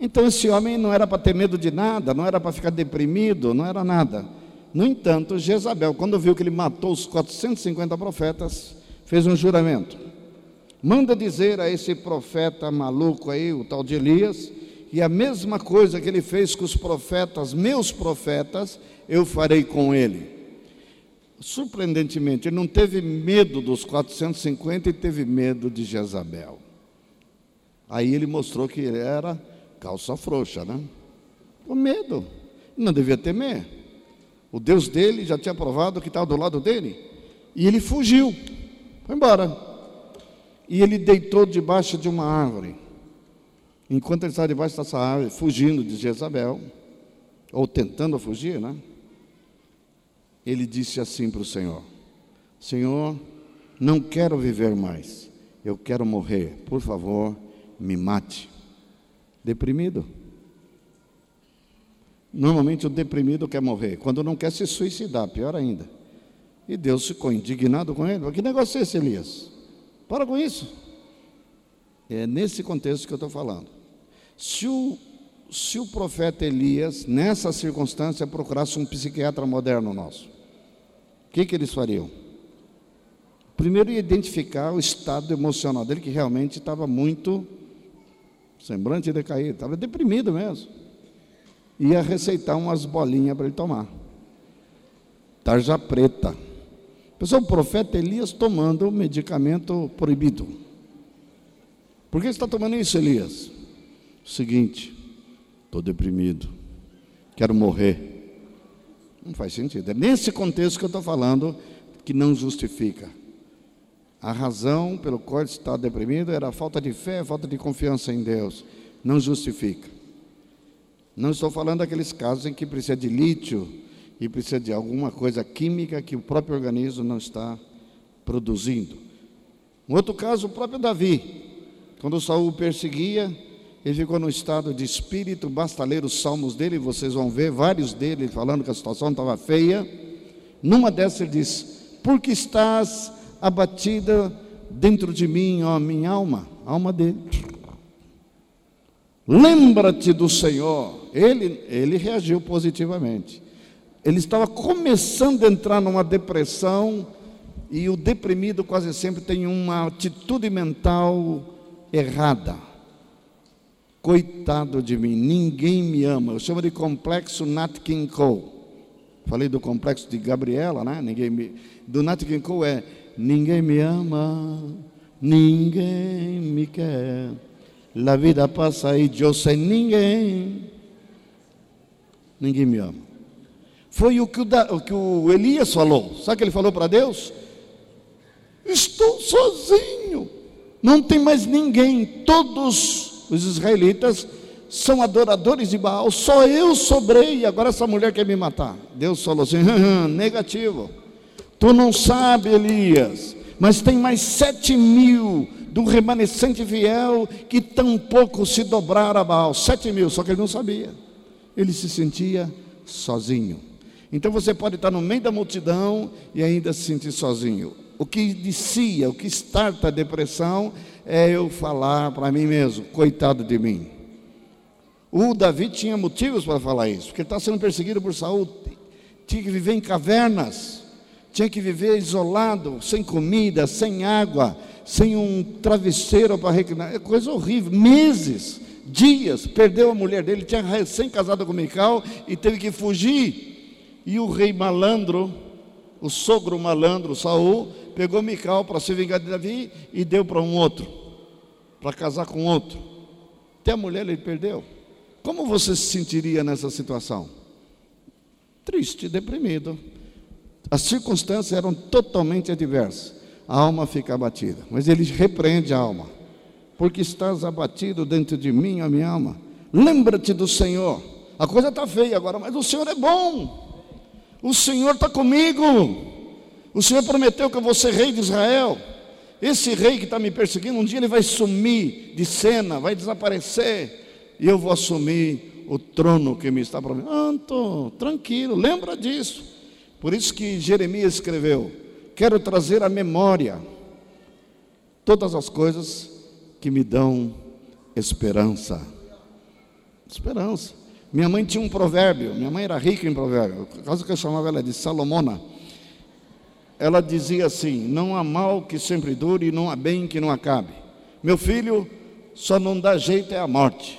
Então esse homem não era para ter medo de nada, não era para ficar deprimido, não era nada. No entanto, Jezabel, quando viu que ele matou os 450 profetas, fez um juramento. Manda dizer a esse profeta maluco aí, o tal de Elias, e a mesma coisa que ele fez com os profetas, meus profetas, eu farei com ele. Surpreendentemente, ele não teve medo dos 450 e teve medo de Jezabel. Aí ele mostrou que ele era calça frouxa, né? Com medo. Não devia temer. O Deus dele já tinha provado que estava do lado dele. E ele fugiu. Foi embora. E ele deitou debaixo de uma árvore. Enquanto ele estava debaixo dessa árvore, fugindo de Jezabel, ou tentando fugir, né? Ele disse assim para o Senhor: Senhor, não quero viver mais, eu quero morrer, por favor, me mate. Deprimido. Normalmente o deprimido quer morrer, quando não quer se suicidar, pior ainda. E Deus ficou indignado com ele. Que negócio é esse, Elias? Para com isso. É nesse contexto que eu estou falando. Se o, se o profeta Elias, nessa circunstância, procurasse um psiquiatra moderno nosso, o que, que eles fariam? Primeiro, identificar o estado emocional dele, que realmente estava muito semblante decaído, estava deprimido mesmo. Ia receitar umas bolinhas para ele tomar. Tarja preta. Pessoal, o profeta Elias tomando medicamento proibido. Por que você está tomando isso, Elias? Seguinte, estou deprimido, quero morrer. Não faz sentido. É nesse contexto que eu estou falando que não justifica. A razão pelo qual ele está deprimido era a falta de fé, a falta de confiança em Deus. Não justifica. Não estou falando daqueles casos em que precisa de lítio, e precisa de alguma coisa química que o próprio organismo não está produzindo. Um outro caso, o próprio Davi, quando Saul perseguia, ele ficou no estado de espírito, basta ler os salmos dele, vocês vão ver vários dele falando que a situação estava feia. Numa dessas ele diz: Por que estás abatida dentro de mim, ó minha alma? Alma dele. Lembra-te do Senhor. Ele, ele reagiu positivamente. Ele estava começando a entrar numa depressão, e o deprimido quase sempre tem uma atitude mental errada. Coitado de mim, ninguém me ama. Eu chamo de complexo Nat King Cole. Falei do complexo de Gabriela, né? Ninguém me... Do Nat King Cole é ninguém me ama, ninguém me quer. La vida passa e eu sem ninguém. Ninguém me ama. Foi o que o, o que o Elias falou. Sabe o que ele falou para Deus? Estou sozinho, não tem mais ninguém. Todos os israelitas são adoradores de Baal, só eu sobrei. Agora essa mulher quer me matar. Deus falou assim: negativo. Tu não sabe, Elias, mas tem mais sete mil do remanescente fiel que tampouco se dobraram a Baal. Sete mil, só que ele não sabia. Ele se sentia sozinho. Então você pode estar no meio da multidão e ainda se sentir sozinho. O que inicia, o que starta a depressão é eu falar para mim mesmo, coitado de mim. O Davi tinha motivos para falar isso, porque ele está sendo perseguido por Saul, tinha que viver em cavernas, tinha que viver isolado, sem comida, sem água, sem um travesseiro para reclinar, é coisa horrível, meses, dias, perdeu a mulher dele, tinha recém casado com Mical e teve que fugir e o rei malandro, o sogro malandro, Saul, pegou Mical para se vingar de Davi e deu para um outro. para casar com outro. Até a mulher ele perdeu. Como você se sentiria nessa situação? Triste, deprimido. As circunstâncias eram totalmente adversas. A alma fica abatida. Mas ele repreende a alma. Porque estás abatido dentro de mim, a minha alma. Lembra-te do Senhor. A coisa está feia agora, mas o Senhor é bom. O Senhor está comigo. O Senhor prometeu que eu vou ser rei de Israel. Esse rei que está me perseguindo, um dia ele vai sumir de cena, vai desaparecer e eu vou assumir o trono que me está prometendo. Anto, tranquilo, lembra disso. Por isso que Jeremias escreveu: Quero trazer à memória todas as coisas que me dão esperança. Esperança. Minha mãe tinha um provérbio, minha mãe era rica em provérbio, causa que eu chamava ela de Salomona. Ela dizia assim: Não há mal que sempre dure, e não há bem que não acabe. Meu filho, só não dá jeito é a morte.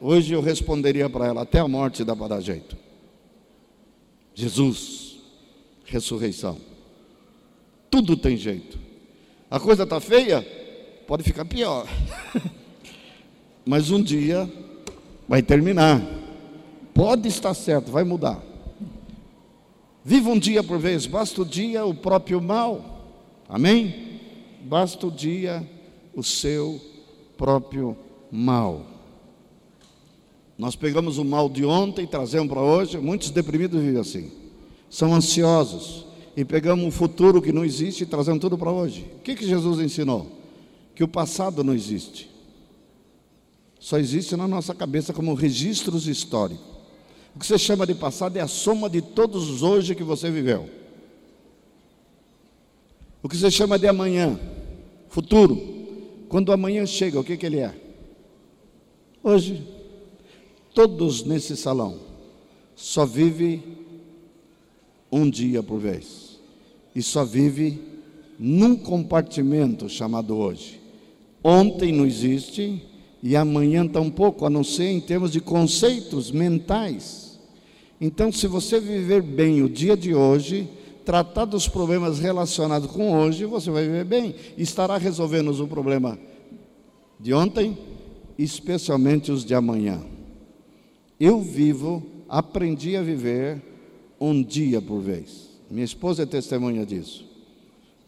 Hoje eu responderia para ela: até a morte dá para dar jeito. Jesus, ressurreição. Tudo tem jeito. A coisa está feia, pode ficar pior. Mas um dia vai terminar. Pode estar certo, vai mudar. Viva um dia por vez, basta o dia o próprio mal. Amém? Basta o dia o seu próprio mal. Nós pegamos o mal de ontem e trazemos para hoje. Muitos deprimidos vivem assim. São ansiosos. E pegamos um futuro que não existe e trazemos tudo para hoje. O que, que Jesus ensinou? Que o passado não existe. Só existe na nossa cabeça como registros históricos. O que você chama de passado é a soma de todos os hoje que você viveu. O que você chama de amanhã, futuro. Quando o amanhã chega, o que, que ele é? Hoje todos nesse salão, só vive um dia por vez. E só vive num compartimento chamado hoje. Ontem não existe e amanhã tampouco, a não ser em termos de conceitos mentais. Então, se você viver bem o dia de hoje, tratar dos problemas relacionados com hoje, você vai viver bem. Estará resolvendo o problema de ontem, especialmente os de amanhã. Eu vivo, aprendi a viver um dia por vez. Minha esposa é testemunha disso.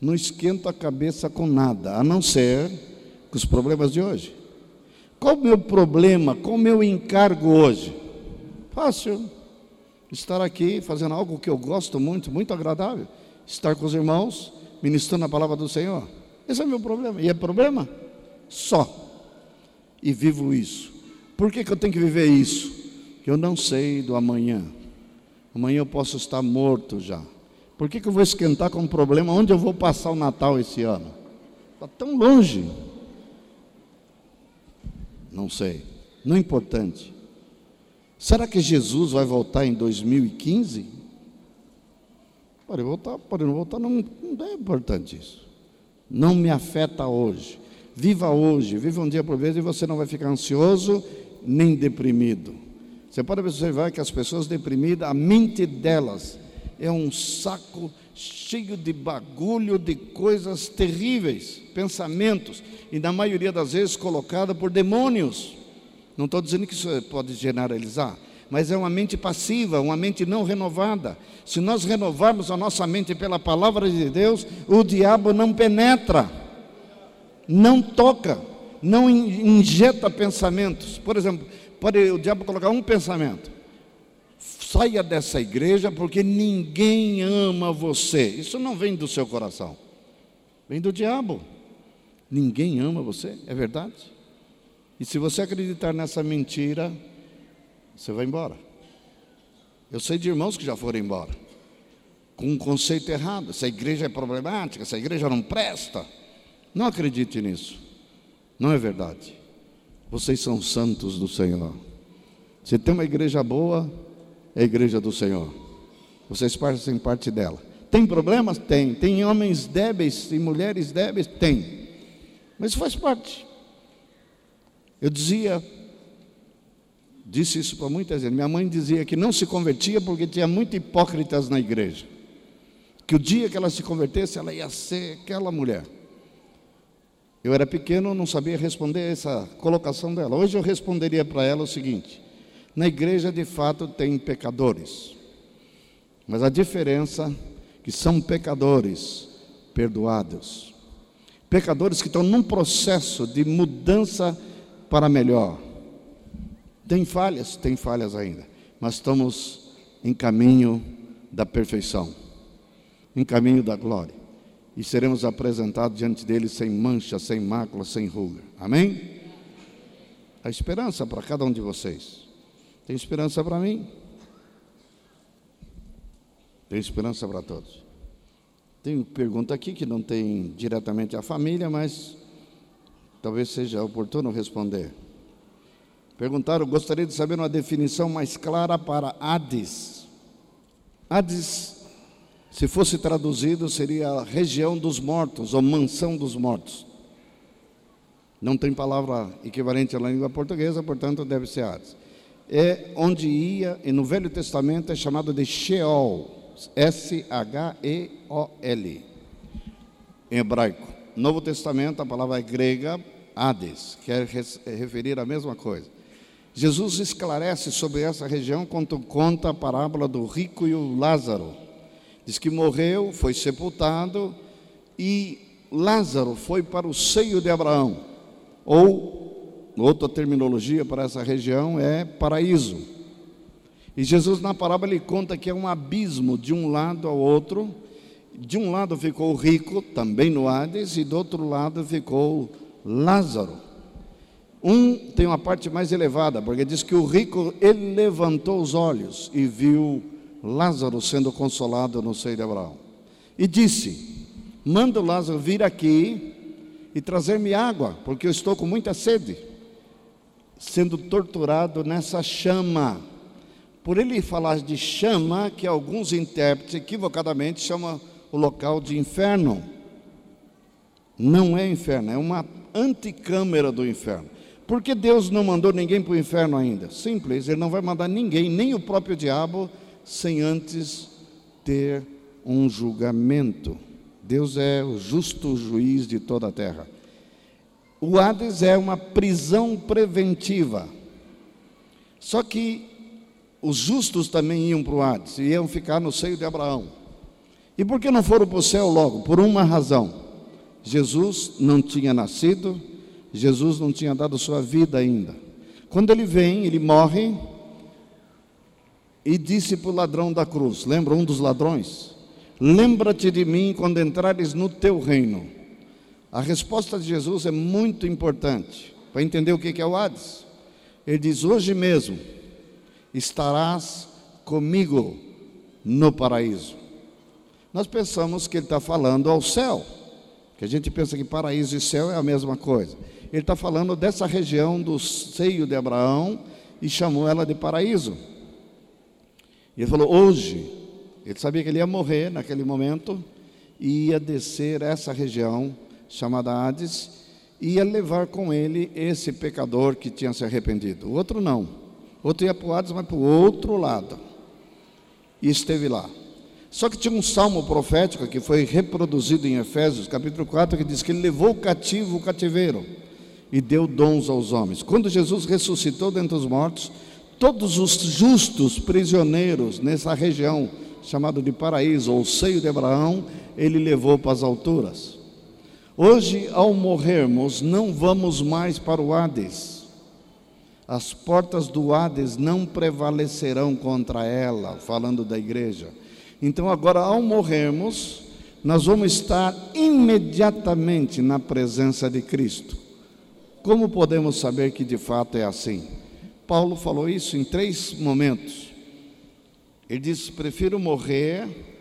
Não esquento a cabeça com nada, a não ser com os problemas de hoje. Qual o meu problema? Qual o meu encargo hoje? Fácil. Estar aqui fazendo algo que eu gosto muito, muito agradável. Estar com os irmãos, ministrando a palavra do Senhor. Esse é o meu problema. E é problema? Só. E vivo isso. Por que, que eu tenho que viver isso? eu não sei do amanhã. Amanhã eu posso estar morto já. Por que, que eu vou esquentar com um problema? Onde eu vou passar o Natal esse ano? Está tão longe. Não sei. Não é importante. Será que Jesus vai voltar em 2015? Pode voltar, pode não voltar, não, não é importante isso. Não me afeta hoje. Viva hoje, viva um dia por vez e você não vai ficar ansioso nem deprimido. Você pode observar que as pessoas deprimidas, a mente delas é um saco cheio de bagulho, de coisas terríveis, pensamentos, e na maioria das vezes colocada por demônios. Não estou dizendo que isso pode generalizar, mas é uma mente passiva, uma mente não renovada. Se nós renovarmos a nossa mente pela palavra de Deus, o diabo não penetra, não toca, não injeta pensamentos. Por exemplo, Pode o diabo colocar um pensamento. Saia dessa igreja porque ninguém ama você. Isso não vem do seu coração. Vem do diabo. Ninguém ama você, é verdade? E se você acreditar nessa mentira, você vai embora. Eu sei de irmãos que já foram embora, com um conceito errado. Essa igreja é problemática, essa igreja não presta. Não acredite nisso. Não é verdade. Vocês são santos do Senhor. Se tem uma igreja boa, é a igreja do Senhor. Vocês fazem parte dela. Tem problemas? Tem. Tem homens débeis e mulheres débeis? Tem. Mas faz parte. Eu dizia, disse isso para muita gente. Minha mãe dizia que não se convertia porque tinha muitos hipócritas na igreja. Que o dia que ela se convertesse, ela ia ser aquela mulher. Eu era pequeno, não sabia responder essa colocação dela. Hoje eu responderia para ela o seguinte: na igreja de fato tem pecadores, mas a diferença é que são pecadores perdoados, pecadores que estão num processo de mudança para melhor. Tem falhas, tem falhas ainda, mas estamos em caminho da perfeição, em caminho da glória e seremos apresentados diante dele sem mancha, sem mácula, sem ruga. Amém? A esperança para cada um de vocês. Tem esperança para mim? Tem esperança para todos. Tem pergunta aqui que não tem diretamente a família, mas talvez seja oportuno responder. Perguntaram, gostaria de saber uma definição mais clara para Hades. Hades se fosse traduzido, seria a região dos mortos, ou mansão dos mortos. Não tem palavra equivalente à língua portuguesa, portanto, deve ser Hades. É onde ia, e no Velho Testamento é chamado de Sheol, S-H-E-O-L, em hebraico. Novo Testamento, a palavra é grega, Hades, quer referir a mesma coisa. Jesus esclarece sobre essa região quando conta a parábola do rico e o Lázaro Diz que morreu, foi sepultado e Lázaro foi para o seio de Abraão. Ou, outra terminologia para essa região é paraíso. E Jesus, na parábola, ele conta que é um abismo de um lado ao outro. De um lado ficou o rico, também no Hades, e do outro lado ficou Lázaro. Um tem uma parte mais elevada, porque diz que o rico, ele levantou os olhos e viu Lázaro sendo consolado no seio de Abraão. E disse: Manda Lázaro vir aqui e trazer-me água, porque eu estou com muita sede, sendo torturado nessa chama. Por ele falar de chama, que alguns intérpretes equivocadamente chamam o local de inferno. Não é inferno, é uma anticâmara do inferno. Por que Deus não mandou ninguém para o inferno ainda? Simples, Ele não vai mandar ninguém, nem o próprio diabo, sem antes ter um julgamento. Deus é o justo juiz de toda a terra. O Hades é uma prisão preventiva. Só que os justos também iam para o Hades, iam ficar no seio de Abraão. E por que não foram para o céu logo? Por uma razão. Jesus não tinha nascido, Jesus não tinha dado sua vida ainda. Quando ele vem, ele morre, e disse para o ladrão da cruz: Lembra um dos ladrões? Lembra-te de mim quando entrares no teu reino. A resposta de Jesus é muito importante para entender o que é o Hades. Ele diz: Hoje mesmo estarás comigo no paraíso. Nós pensamos que ele está falando ao céu, que a gente pensa que paraíso e céu é a mesma coisa. Ele está falando dessa região do seio de Abraão e chamou ela de paraíso. E ele falou: hoje, ele sabia que ele ia morrer naquele momento, e ia descer essa região chamada Hades, ia levar com ele esse pecador que tinha se arrependido. O outro não. O outro ia para o Hades, mas para o outro lado. E esteve lá. Só que tinha um salmo profético que foi reproduzido em Efésios, capítulo 4, que diz que ele levou cativo o cativeiro e deu dons aos homens. Quando Jesus ressuscitou dentre os mortos, todos os justos prisioneiros nessa região, chamado de paraíso, ou seio de Abraão, ele levou para as alturas. Hoje, ao morrermos, não vamos mais para o Hades. As portas do Hades não prevalecerão contra ela, falando da igreja. Então, agora, ao morrermos, nós vamos estar imediatamente na presença de Cristo. Como podemos saber que de fato é assim? Paulo falou isso em três momentos. Ele disse: prefiro morrer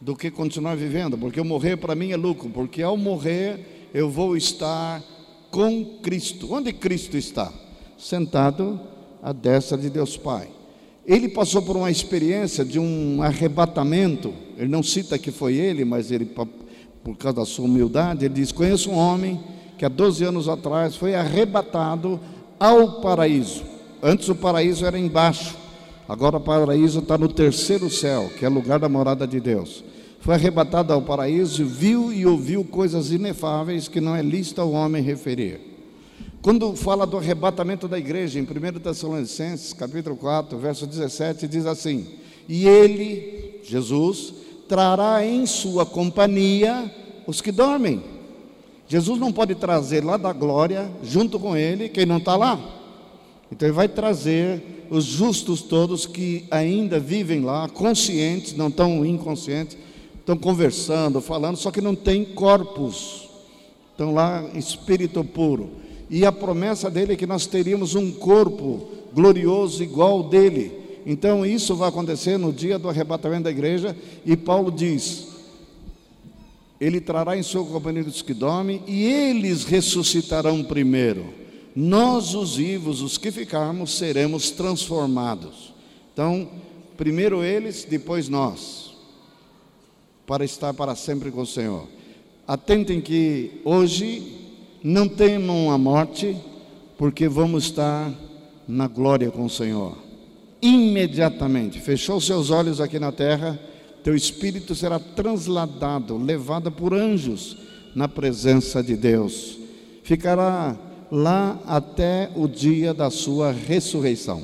do que continuar vivendo, porque o morrer para mim é lucro, porque ao morrer eu vou estar com Cristo. Onde Cristo está? Sentado à destra de Deus Pai. Ele passou por uma experiência de um arrebatamento. Ele não cita que foi ele, mas ele, por causa da sua humildade, ele diz: Conheço um homem que há 12 anos atrás foi arrebatado ao paraíso. Antes o paraíso era embaixo, agora o paraíso está no terceiro céu, que é lugar da morada de Deus. foi arrebatado ao paraíso, viu e ouviu coisas inefáveis que não é lícito ao homem referir. Quando fala do arrebatamento da igreja, em 1 Tessalonicenses, capítulo 4, verso 17, diz assim: E ele, Jesus, trará em sua companhia os que dormem. Jesus não pode trazer lá da glória, junto com ele, quem não está lá. Então ele vai trazer os justos todos que ainda vivem lá, conscientes, não estão inconscientes, estão conversando, falando, só que não têm corpos, estão lá espírito puro. E a promessa dele é que nós teríamos um corpo glorioso igual dele. Então isso vai acontecer no dia do arrebatamento da igreja, e Paulo diz: Ele trará em sua companhia os que dormem, e eles ressuscitarão primeiro. Nós, os vivos, os que ficarmos, seremos transformados. Então, primeiro eles, depois nós, para estar para sempre com o Senhor. Atentem que hoje não temam a morte, porque vamos estar na glória com o Senhor. Imediatamente, fechou seus olhos aqui na terra, teu espírito será transladado, levado por anjos na presença de Deus. Ficará lá até o dia da sua ressurreição.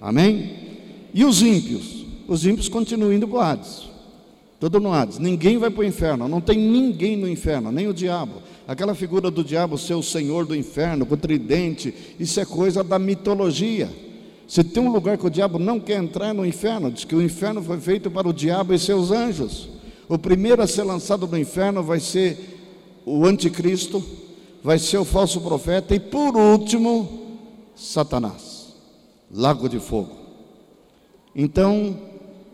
Amém? E os ímpios? Os ímpios continuam indo para o Hades. Todo no Hades. Ninguém vai para o inferno. Não tem ninguém no inferno, nem o diabo. Aquela figura do diabo ser o senhor do inferno, com tridente, isso é coisa da mitologia. Se tem um lugar que o diabo não quer entrar é no inferno, diz que o inferno foi feito para o diabo e seus anjos. O primeiro a ser lançado no inferno vai ser o anticristo, vai ser o falso profeta e por último, Satanás. Lago de fogo. Então,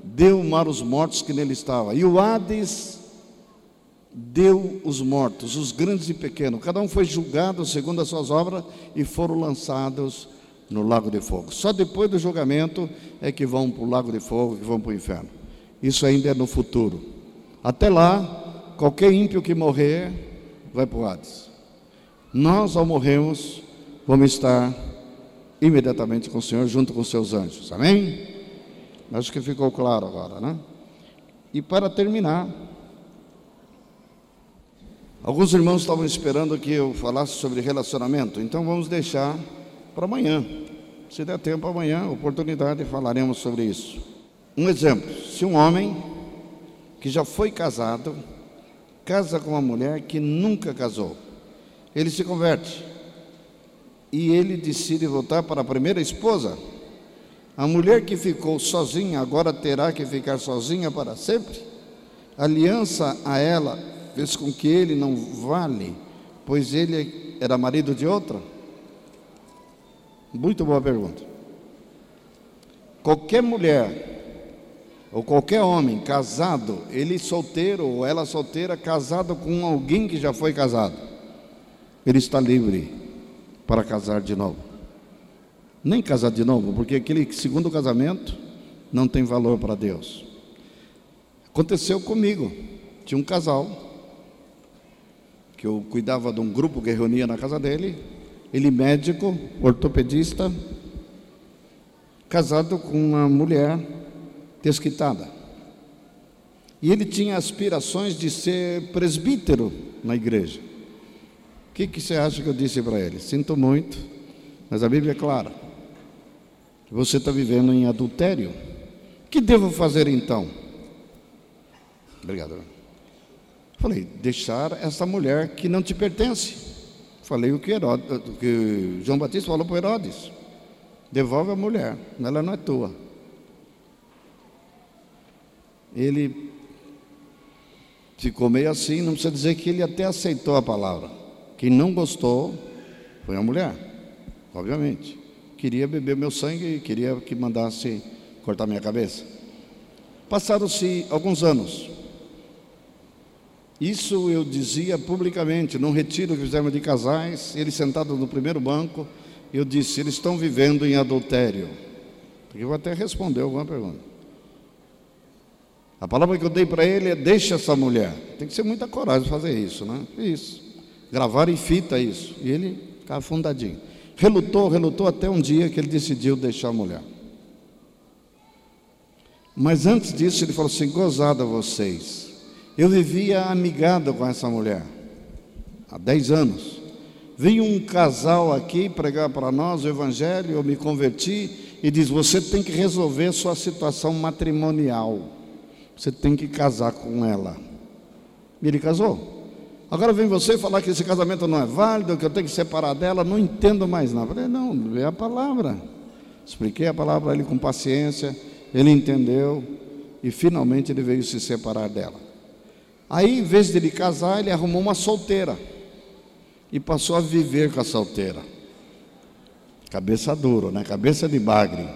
deu o mar os mortos que nele estava. E o Hades deu os mortos, os grandes e pequenos. Cada um foi julgado segundo as suas obras e foram lançados no lago de fogo. Só depois do julgamento é que vão para o lago de fogo, que vão para o inferno. Isso ainda é no futuro. Até lá, qualquer ímpio que morrer vai para o Hades. Nós, ao morrermos, vamos estar imediatamente com o Senhor, junto com os seus anjos. Amém? Acho que ficou claro agora, né? E para terminar, Alguns irmãos estavam esperando que eu falasse sobre relacionamento, então vamos deixar para amanhã. Se der tempo amanhã, oportunidade, falaremos sobre isso. Um exemplo: se um homem que já foi casado casa com uma mulher que nunca casou, ele se converte e ele decide voltar para a primeira esposa. A mulher que ficou sozinha agora terá que ficar sozinha para sempre? aliança a ela fez com que ele não vale, pois ele era marido de outra? Muito boa pergunta. Qualquer mulher ou qualquer homem casado, ele solteiro ou ela solteira, casado com alguém que já foi casado, ele está livre para casar de novo. Nem casar de novo, porque aquele segundo casamento não tem valor para Deus. Aconteceu comigo. Tinha um casal que eu cuidava de um grupo que reunia na casa dele, ele médico, ortopedista, casado com uma mulher desquitada. E ele tinha aspirações de ser presbítero na igreja. O que, que você acha que eu disse para ele? Sinto muito, mas a Bíblia é clara. Você está vivendo em adultério. O que devo fazer então? Obrigado. Falei, deixar essa mulher que não te pertence. Falei o que, Herodes, o que João Batista falou para Herodes. Devolve a mulher, ela não é tua. Ele ficou meio assim, não precisa dizer que ele até aceitou a palavra. Quem não gostou foi a mulher, obviamente. Queria beber meu sangue e queria que mandasse cortar minha cabeça. Passaram-se alguns anos. Isso eu dizia publicamente, num retiro que fizemos de casais, ele sentado no primeiro banco, eu disse: eles estão vivendo em adultério. Porque eu até responder alguma pergunta. A palavra que eu dei para ele é: deixa essa mulher. Tem que ser muita coragem fazer isso, né? Isso. Gravar em fita isso. E ele ficava fundadinho. Relutou, relutou até um dia que ele decidiu deixar a mulher. Mas antes disso, ele falou assim: gozada vocês Eu vivia amigado com essa mulher há 10 anos. Veio um casal aqui pregar para nós o Evangelho, eu me converti e diz: Você tem que resolver sua situação matrimonial, você tem que casar com ela. E ele casou. Agora vem você falar que esse casamento não é válido, que eu tenho que separar dela, não entendo mais nada. Eu falei: Não, é a palavra. Expliquei a palavra para ele com paciência, ele entendeu e finalmente ele veio se separar dela. Aí, em vez de ele casar, ele arrumou uma solteira e passou a viver com a solteira. Cabeça dura, né? Cabeça de bagre.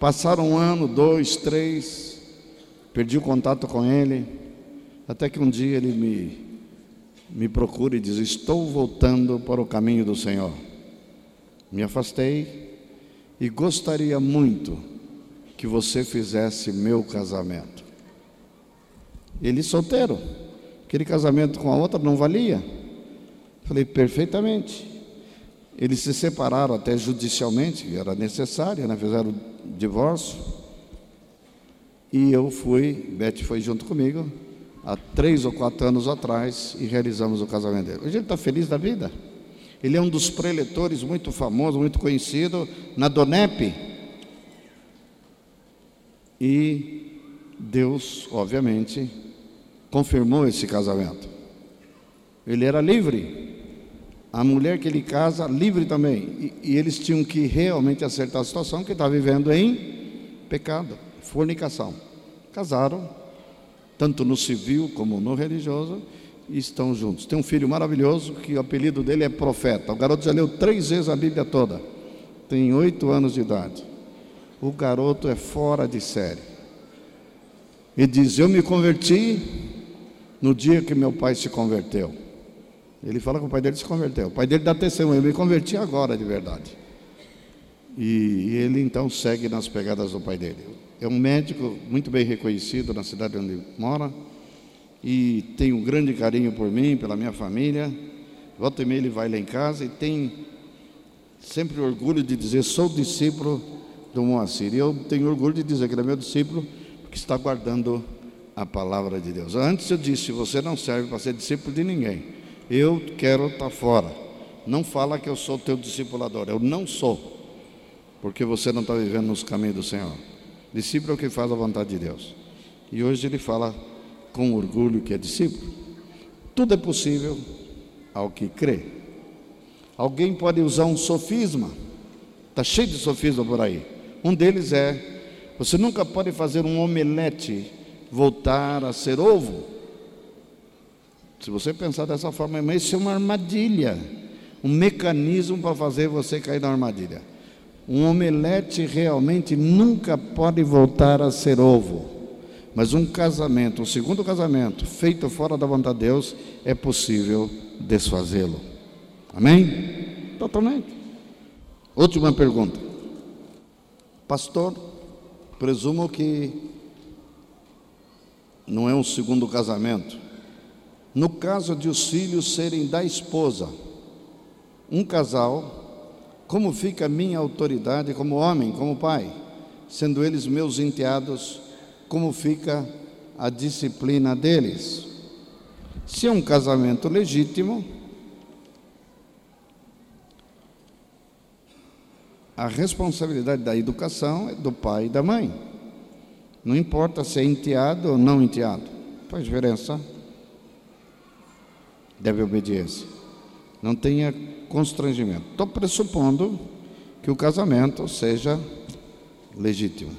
Passaram um ano, dois, três, perdi o contato com ele, até que um dia ele me, me procura e diz: Estou voltando para o caminho do Senhor. Me afastei e gostaria muito que você fizesse meu casamento. Ele solteiro, aquele casamento com a outra não valia. Falei, perfeitamente. Eles se separaram até judicialmente, era necessário, né? fizeram divórcio. E eu fui, Beth foi junto comigo, há três ou quatro anos atrás, e realizamos o casamento dele. Hoje ele está feliz da vida. Ele é um dos preletores muito famoso, muito conhecido na Donep. E Deus, obviamente, confirmou esse casamento. Ele era livre a mulher que ele casa livre também. E, e eles tinham que realmente acertar a situação que está vivendo em pecado, fornicação. Casaram, tanto no civil como no religioso, e estão juntos. Tem um filho maravilhoso que o apelido dele é profeta. O garoto já leu três vezes a Bíblia toda. Tem oito anos de idade. O garoto é fora de série. E diz: Eu me converti no dia que meu pai se converteu. Ele fala que o pai dele se converteu. O pai dele dá testemunho, eu me converti agora de verdade. E, e ele então segue nas pegadas do pai dele. É um médico muito bem reconhecido na cidade onde mora e tem um grande carinho por mim, pela minha família. Volta e meia ele vai lá em casa e tem sempre orgulho de dizer: sou discípulo do Moacir. E eu tenho orgulho de dizer que ele é meu discípulo porque está guardando a palavra de Deus. Antes eu disse: você não serve para ser discípulo de ninguém. Eu quero estar fora. Não fala que eu sou teu discipulador. Eu não sou. Porque você não está vivendo nos caminhos do Senhor. Discípulo é o que faz a vontade de Deus. E hoje ele fala com orgulho que é discípulo. Tudo é possível ao que crê. Alguém pode usar um sofisma. Está cheio de sofisma por aí. Um deles é: você nunca pode fazer um omelete voltar a ser ovo. Se você pensar dessa forma, isso é uma armadilha, um mecanismo para fazer você cair na armadilha. Um omelete realmente nunca pode voltar a ser ovo. Mas um casamento, um segundo casamento, feito fora da vontade de Deus, é possível desfazê-lo. Amém? Totalmente. Última pergunta. Pastor, presumo que não é um segundo casamento. No caso de os filhos serem da esposa, um casal, como fica a minha autoridade como homem, como pai, sendo eles meus enteados, como fica a disciplina deles? Se é um casamento legítimo, a responsabilidade da educação é do pai e da mãe. Não importa se é enteado ou não enteado, faz diferença deve obediência. Não tenha constrangimento. Estou pressupondo que o casamento seja legítimo.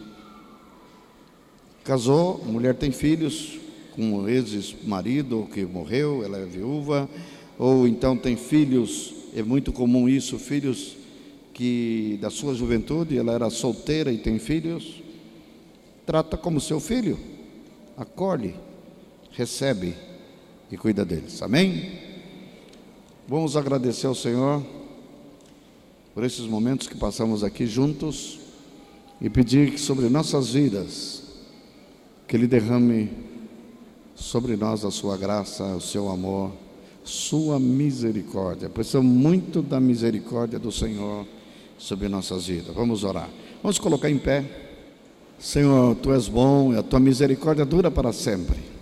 Casou, mulher tem filhos com o ex-marido que morreu, ela é viúva, ou então tem filhos, é muito comum isso, filhos que da sua juventude, ela era solteira e tem filhos, trata como seu filho, acolhe, recebe e cuida deles. Amém? Vamos agradecer ao Senhor por esses momentos que passamos aqui juntos e pedir que sobre nossas vidas que Ele derrame sobre nós a sua graça, o seu amor, sua misericórdia. Precisamos muito da misericórdia do Senhor sobre nossas vidas. Vamos orar. Vamos colocar em pé. Senhor, tu és bom e a tua misericórdia dura para sempre.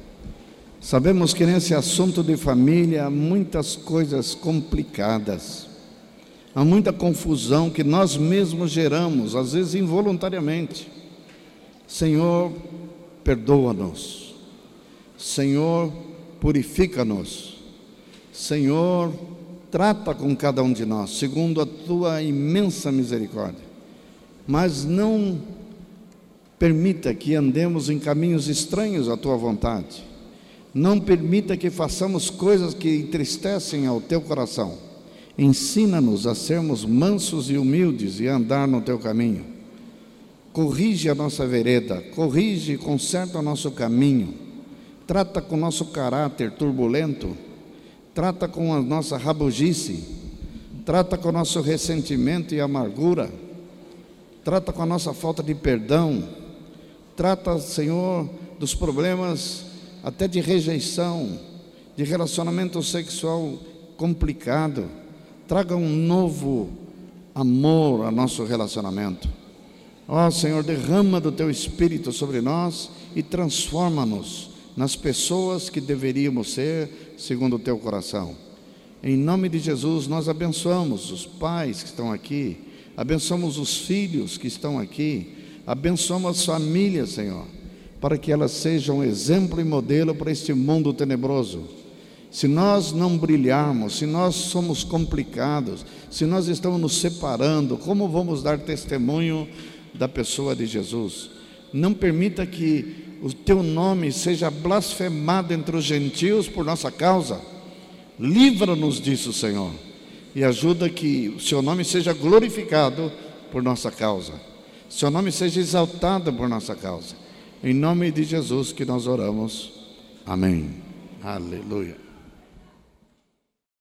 Sabemos que nesse assunto de família há muitas coisas complicadas, há muita confusão que nós mesmos geramos, às vezes involuntariamente. Senhor, perdoa-nos. Senhor, purifica-nos. Senhor, trata com cada um de nós, segundo a tua imensa misericórdia. Mas não permita que andemos em caminhos estranhos à tua vontade não permita que façamos coisas que entristecem ao teu coração. Ensina-nos a sermos mansos e humildes e andar no teu caminho. Corrige a nossa vereda, corrige e conserta o nosso caminho. Trata com o nosso caráter turbulento, trata com a nossa rabugice, trata com o nosso ressentimento e amargura, trata com a nossa falta de perdão, trata, Senhor, dos problemas até de rejeição, de relacionamento sexual complicado. Traga um novo amor ao nosso relacionamento. Ó oh, Senhor, derrama do teu espírito sobre nós e transforma-nos nas pessoas que deveríamos ser, segundo o teu coração. Em nome de Jesus, nós abençoamos os pais que estão aqui, abençoamos os filhos que estão aqui, abençoamos as famílias, Senhor para que elas sejam exemplo e modelo para este mundo tenebroso. Se nós não brilharmos, se nós somos complicados, se nós estamos nos separando, como vamos dar testemunho da pessoa de Jesus? Não permita que o teu nome seja blasfemado entre os gentios por nossa causa. Livra-nos disso, Senhor, e ajuda que o seu nome seja glorificado por nossa causa. Seu nome seja exaltado por nossa causa. Em nome de Jesus que nós oramos. Amém. Aleluia.